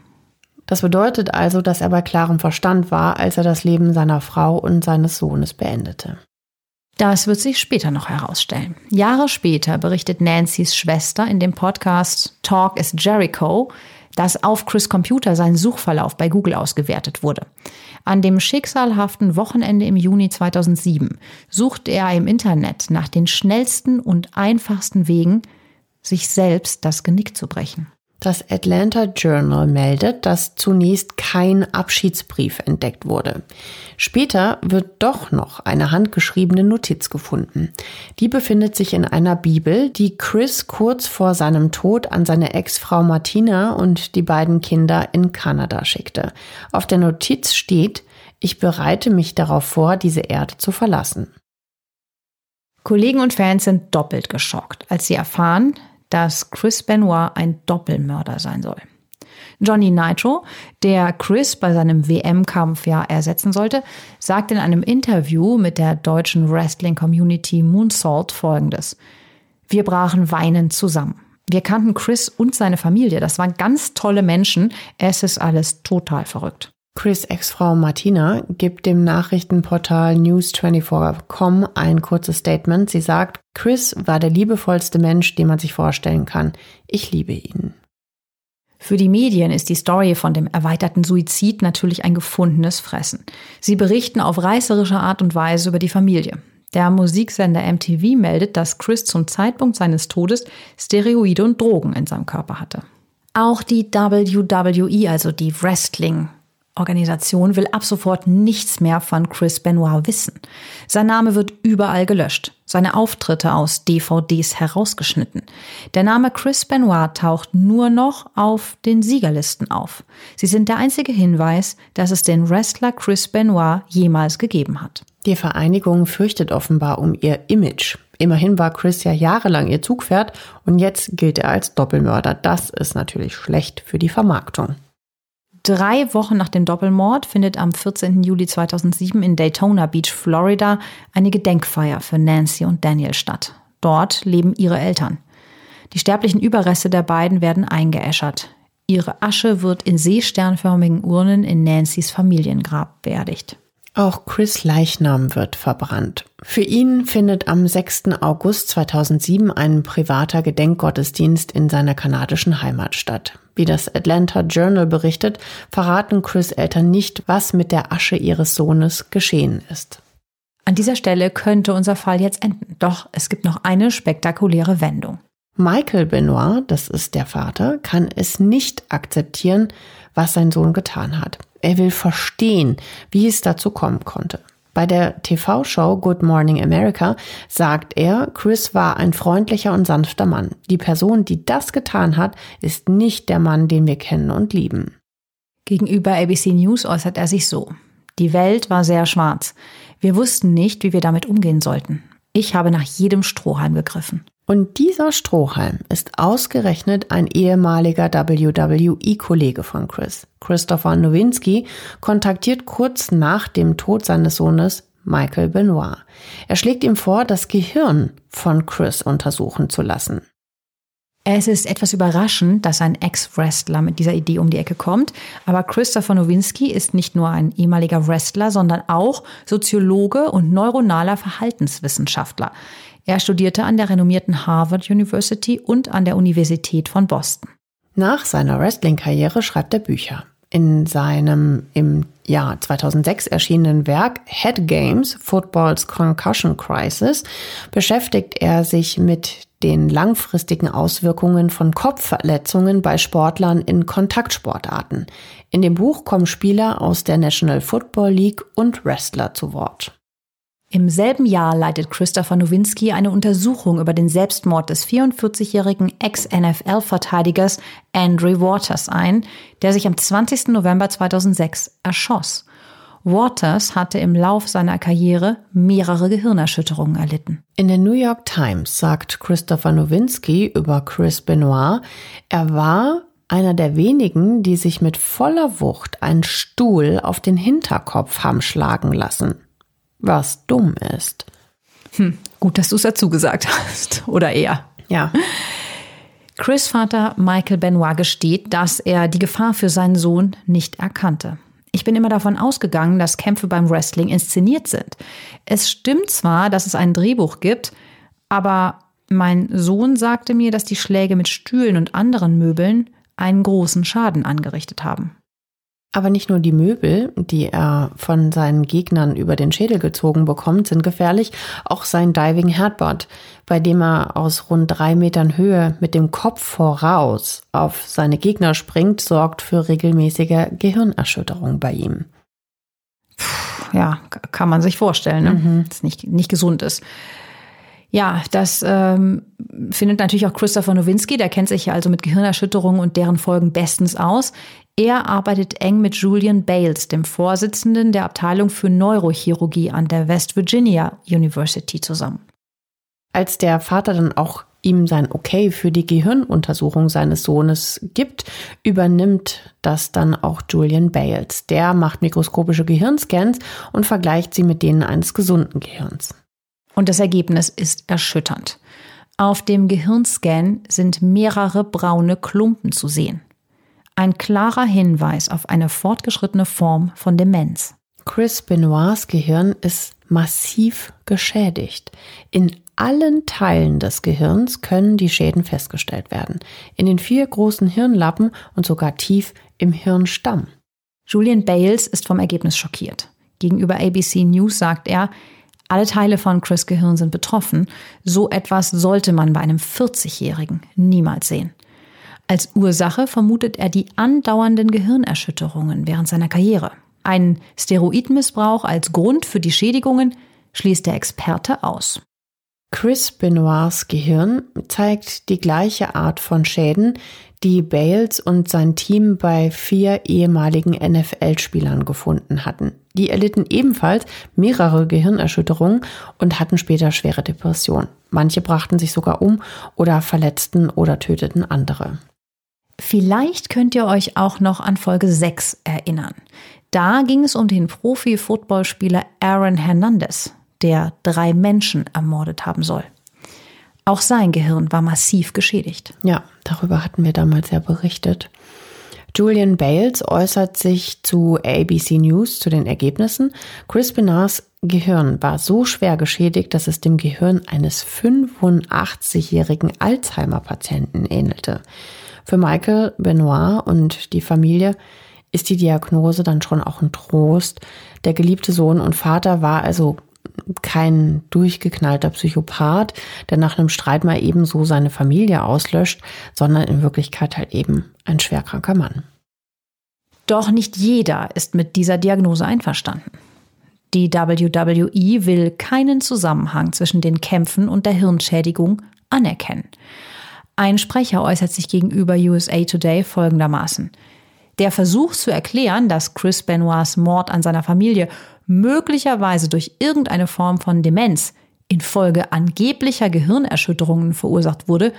Das bedeutet also, dass er bei klarem Verstand war, als er das Leben seiner Frau und seines Sohnes beendete. Das wird sich später noch herausstellen. Jahre später berichtet Nancys Schwester in dem Podcast Talk is Jericho, dass auf Chris Computer sein Suchverlauf bei Google ausgewertet wurde. An dem schicksalhaften Wochenende im Juni 2007 suchte er im Internet nach den schnellsten und einfachsten Wegen, sich selbst das Genick zu brechen. Das Atlanta Journal meldet, dass zunächst kein Abschiedsbrief entdeckt wurde. Später wird doch noch eine handgeschriebene Notiz gefunden. Die befindet sich in einer Bibel, die Chris kurz vor seinem Tod an seine Ex-Frau Martina und die beiden Kinder in Kanada schickte. Auf der Notiz steht, ich bereite mich darauf vor, diese Erde zu verlassen. Kollegen und Fans sind doppelt geschockt, als sie erfahren, dass Chris Benoit ein Doppelmörder sein soll. Johnny Nitro, der Chris bei seinem WM-Kampf ja ersetzen sollte, sagt in einem Interview mit der deutschen Wrestling-Community Moonsault folgendes. Wir brachen weinend zusammen. Wir kannten Chris und seine Familie. Das waren ganz tolle Menschen. Es ist alles total verrückt. Chris Ex-Frau Martina gibt dem Nachrichtenportal News24.com ein kurzes Statement. Sie sagt, Chris war der liebevollste Mensch, den man sich vorstellen kann. Ich liebe ihn. Für die Medien ist die Story von dem erweiterten Suizid natürlich ein gefundenes Fressen. Sie berichten auf reißerische Art und Weise über die Familie. Der Musiksender MTV meldet, dass Chris zum Zeitpunkt seines Todes Steroide und Drogen in seinem Körper hatte. Auch die WWE, also die Wrestling Organisation will ab sofort nichts mehr von Chris Benoit wissen. Sein Name wird überall gelöscht, seine Auftritte aus DVDs herausgeschnitten. Der Name Chris Benoit taucht nur noch auf den Siegerlisten auf. Sie sind der einzige Hinweis, dass es den Wrestler Chris Benoit jemals gegeben hat. Die Vereinigung fürchtet offenbar um ihr Image. Immerhin war Chris ja jahrelang ihr Zugpferd und jetzt gilt er als Doppelmörder. Das ist natürlich schlecht für die Vermarktung. Drei Wochen nach dem Doppelmord findet am 14. Juli 2007 in Daytona Beach, Florida, eine Gedenkfeier für Nancy und Daniel statt. Dort leben ihre Eltern. Die sterblichen Überreste der beiden werden eingeäschert. Ihre Asche wird in seesternförmigen Urnen in Nancys Familiengrab beerdigt. Auch Chris Leichnam wird verbrannt. Für ihn findet am 6. August 2007 ein privater Gedenkgottesdienst in seiner kanadischen Heimat statt. Wie das Atlanta Journal berichtet, verraten Chris Eltern nicht, was mit der Asche ihres Sohnes geschehen ist. An dieser Stelle könnte unser Fall jetzt enden. Doch es gibt noch eine spektakuläre Wendung. Michael Benoit, das ist der Vater, kann es nicht akzeptieren, was sein Sohn getan hat. Er will verstehen, wie es dazu kommen konnte. Bei der TV-Show Good Morning America sagt er, Chris war ein freundlicher und sanfter Mann. Die Person, die das getan hat, ist nicht der Mann, den wir kennen und lieben. Gegenüber ABC News äußert er sich so. Die Welt war sehr schwarz. Wir wussten nicht, wie wir damit umgehen sollten. Ich habe nach jedem Strohhalm gegriffen. Und dieser Strohhalm ist ausgerechnet ein ehemaliger WWE-Kollege von Chris. Christopher Nowinski kontaktiert kurz nach dem Tod seines Sohnes Michael Benoit. Er schlägt ihm vor, das Gehirn von Chris untersuchen zu lassen. Es ist etwas überraschend, dass ein Ex-Wrestler mit dieser Idee um die Ecke kommt, aber Christopher Nowinski ist nicht nur ein ehemaliger Wrestler, sondern auch Soziologe und neuronaler Verhaltenswissenschaftler. Er studierte an der renommierten Harvard University und an der Universität von Boston. Nach seiner Wrestling-Karriere schreibt er Bücher. In seinem im Jahr 2006 erschienenen Werk Head Games, Football's Concussion Crisis, beschäftigt er sich mit den langfristigen Auswirkungen von Kopfverletzungen bei Sportlern in Kontaktsportarten. In dem Buch kommen Spieler aus der National Football League und Wrestler zu Wort. Im selben Jahr leitet Christopher Nowinski eine Untersuchung über den Selbstmord des 44-jährigen Ex-NFL-Verteidigers Andrew Waters ein, der sich am 20. November 2006 erschoss. Waters hatte im Lauf seiner Karriere mehrere Gehirnerschütterungen erlitten. In der New York Times sagt Christopher Nowinski über Chris Benoit, er war einer der wenigen, die sich mit voller Wucht einen Stuhl auf den Hinterkopf haben schlagen lassen was dumm ist. Hm, gut, dass du es dazu gesagt hast. Oder eher. Ja. Chris Vater Michael Benoit gesteht, dass er die Gefahr für seinen Sohn nicht erkannte. Ich bin immer davon ausgegangen, dass Kämpfe beim Wrestling inszeniert sind. Es stimmt zwar, dass es ein Drehbuch gibt, aber mein Sohn sagte mir, dass die Schläge mit Stühlen und anderen Möbeln einen großen Schaden angerichtet haben. Aber nicht nur die Möbel, die er von seinen Gegnern über den Schädel gezogen bekommt, sind gefährlich, auch sein Diving Headbutt, bei dem er aus rund drei Metern Höhe mit dem Kopf voraus auf seine Gegner springt, sorgt für regelmäßige Gehirnerschütterung bei ihm. Ja, kann man sich vorstellen, ne? Mhm. dass nicht, nicht gesund ist. Ja, das ähm, findet natürlich auch Christopher Nowinski, der kennt sich ja also mit Gehirnerschütterungen und deren Folgen bestens aus. Er arbeitet eng mit Julian Bales, dem Vorsitzenden der Abteilung für Neurochirurgie an der West Virginia University zusammen. Als der Vater dann auch ihm sein Okay für die Gehirnuntersuchung seines Sohnes gibt, übernimmt das dann auch Julian Bales. Der macht mikroskopische Gehirnscans und vergleicht sie mit denen eines gesunden Gehirns. Und das Ergebnis ist erschütternd. Auf dem Gehirnscan sind mehrere braune Klumpen zu sehen. Ein klarer Hinweis auf eine fortgeschrittene Form von Demenz. Chris Benoits Gehirn ist massiv geschädigt. In allen Teilen des Gehirns können die Schäden festgestellt werden. In den vier großen Hirnlappen und sogar tief im Hirnstamm. Julian Bales ist vom Ergebnis schockiert. Gegenüber ABC News sagt er, alle Teile von Chris Gehirn sind betroffen. So etwas sollte man bei einem 40-Jährigen niemals sehen. Als Ursache vermutet er die andauernden Gehirnerschütterungen während seiner Karriere. Ein Steroidmissbrauch als Grund für die Schädigungen schließt der Experte aus. Chris Benoits Gehirn zeigt die gleiche Art von Schäden, die Bales und sein Team bei vier ehemaligen NFL-Spielern gefunden hatten. Die erlitten ebenfalls mehrere Gehirnerschütterungen und hatten später schwere Depressionen. Manche brachten sich sogar um oder verletzten oder töteten andere. Vielleicht könnt ihr euch auch noch an Folge 6 erinnern. Da ging es um den Profi-Footballspieler Aaron Hernandez, der drei Menschen ermordet haben soll. Auch sein Gehirn war massiv geschädigt. Ja, darüber hatten wir damals ja berichtet. Julian Bales äußert sich zu ABC News zu den Ergebnissen. Chris Benars Gehirn war so schwer geschädigt, dass es dem Gehirn eines 85-jährigen Alzheimer-Patienten ähnelte. Für Michael Benoit und die Familie ist die Diagnose dann schon auch ein Trost. Der geliebte Sohn und Vater war also kein durchgeknallter Psychopath, der nach einem Streit mal ebenso seine Familie auslöscht, sondern in Wirklichkeit halt eben ein schwerkranker Mann. Doch nicht jeder ist mit dieser Diagnose einverstanden. Die WWE will keinen Zusammenhang zwischen den Kämpfen und der Hirnschädigung anerkennen. Ein Sprecher äußert sich gegenüber USA Today folgendermaßen. Der Versuch zu erklären, dass Chris Benoits Mord an seiner Familie möglicherweise durch irgendeine Form von Demenz infolge angeblicher Gehirnerschütterungen verursacht wurde,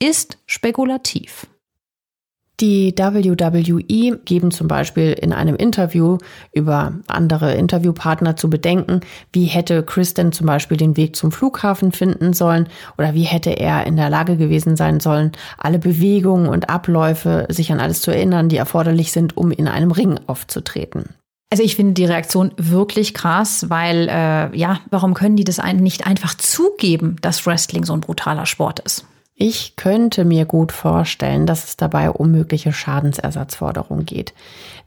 ist spekulativ. Die WWE geben zum Beispiel in einem Interview über andere Interviewpartner zu bedenken, wie hätte Chris denn zum Beispiel den Weg zum Flughafen finden sollen oder wie hätte er in der Lage gewesen sein sollen, alle Bewegungen und Abläufe sich an alles zu erinnern, die erforderlich sind, um in einem Ring aufzutreten. Also ich finde die Reaktion wirklich krass, weil äh, ja, warum können die das nicht einfach zugeben, dass Wrestling so ein brutaler Sport ist? Ich könnte mir gut vorstellen, dass es dabei um mögliche Schadensersatzforderungen geht.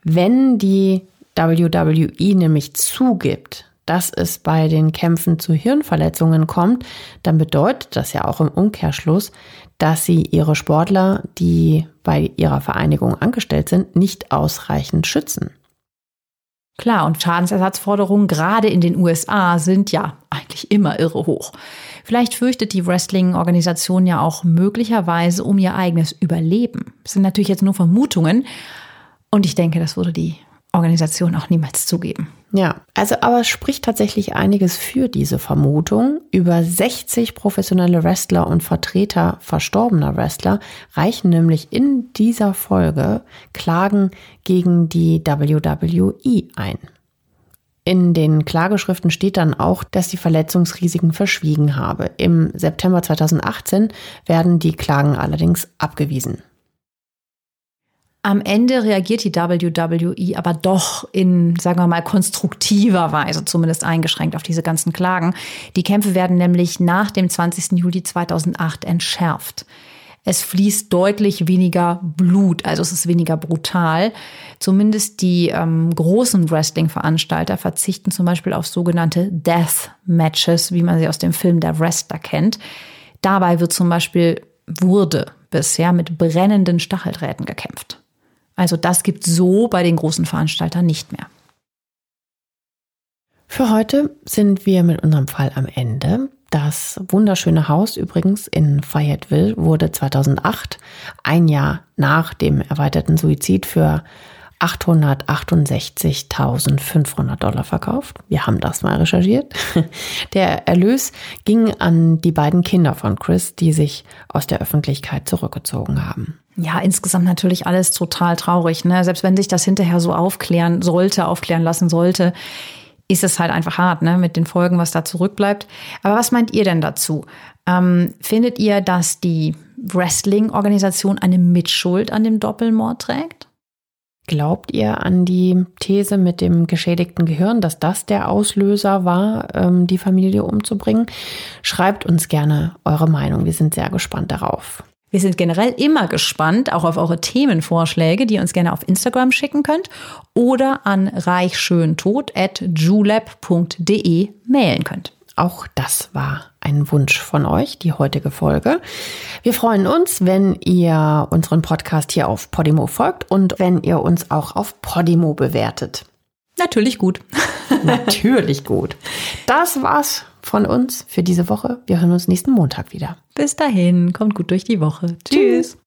Wenn die WWE nämlich zugibt, dass es bei den Kämpfen zu Hirnverletzungen kommt, dann bedeutet das ja auch im Umkehrschluss, dass sie ihre Sportler, die bei ihrer Vereinigung angestellt sind, nicht ausreichend schützen. Klar, und Schadensersatzforderungen gerade in den USA sind ja eigentlich immer irre hoch. Vielleicht fürchtet die Wrestling-Organisation ja auch möglicherweise um ihr eigenes Überleben. Das sind natürlich jetzt nur Vermutungen. Und ich denke, das würde die Organisation auch niemals zugeben. Ja, also aber es spricht tatsächlich einiges für diese Vermutung. Über 60 professionelle Wrestler und Vertreter verstorbener Wrestler reichen nämlich in dieser Folge Klagen gegen die WWE ein. In den Klageschriften steht dann auch, dass die Verletzungsrisiken verschwiegen habe. Im September 2018 werden die Klagen allerdings abgewiesen. Am Ende reagiert die WWE aber doch in, sagen wir mal, konstruktiver Weise, zumindest eingeschränkt auf diese ganzen Klagen. Die Kämpfe werden nämlich nach dem 20. Juli 2008 entschärft. Es fließt deutlich weniger Blut, also es ist weniger brutal. Zumindest die ähm, großen Wrestling-Veranstalter verzichten zum Beispiel auf sogenannte Death Matches, wie man sie aus dem Film Der Wrestler kennt. Dabei wird zum Beispiel wurde bisher mit brennenden Stacheldrähten gekämpft. Also das gibt so bei den großen Veranstaltern nicht mehr. Für heute sind wir mit unserem Fall am Ende. Das wunderschöne Haus übrigens in Fayetteville wurde 2008, ein Jahr nach dem erweiterten Suizid für 868.500 Dollar verkauft. Wir haben das mal recherchiert. Der Erlös ging an die beiden Kinder von Chris, die sich aus der Öffentlichkeit zurückgezogen haben. Ja, insgesamt natürlich alles total traurig. Ne? Selbst wenn sich das hinterher so aufklären sollte, aufklären lassen sollte, ist es halt einfach hart, ne, mit den Folgen, was da zurückbleibt. Aber was meint ihr denn dazu? Ähm, findet ihr, dass die Wrestling-Organisation eine Mitschuld an dem Doppelmord trägt? Glaubt ihr an die These mit dem geschädigten Gehirn, dass das der Auslöser war, ähm, die Familie umzubringen? Schreibt uns gerne eure Meinung. Wir sind sehr gespannt darauf. Wir sind generell immer gespannt, auch auf eure Themenvorschläge, die ihr uns gerne auf Instagram schicken könnt oder an reichschöntod.julep.de mailen könnt. Auch das war ein Wunsch von euch, die heutige Folge. Wir freuen uns, wenn ihr unseren Podcast hier auf Podimo folgt und wenn ihr uns auch auf Podimo bewertet. Natürlich gut. Natürlich gut. Das war's von uns für diese Woche. Wir hören uns nächsten Montag wieder. Bis dahin, kommt gut durch die Woche. Tschüss.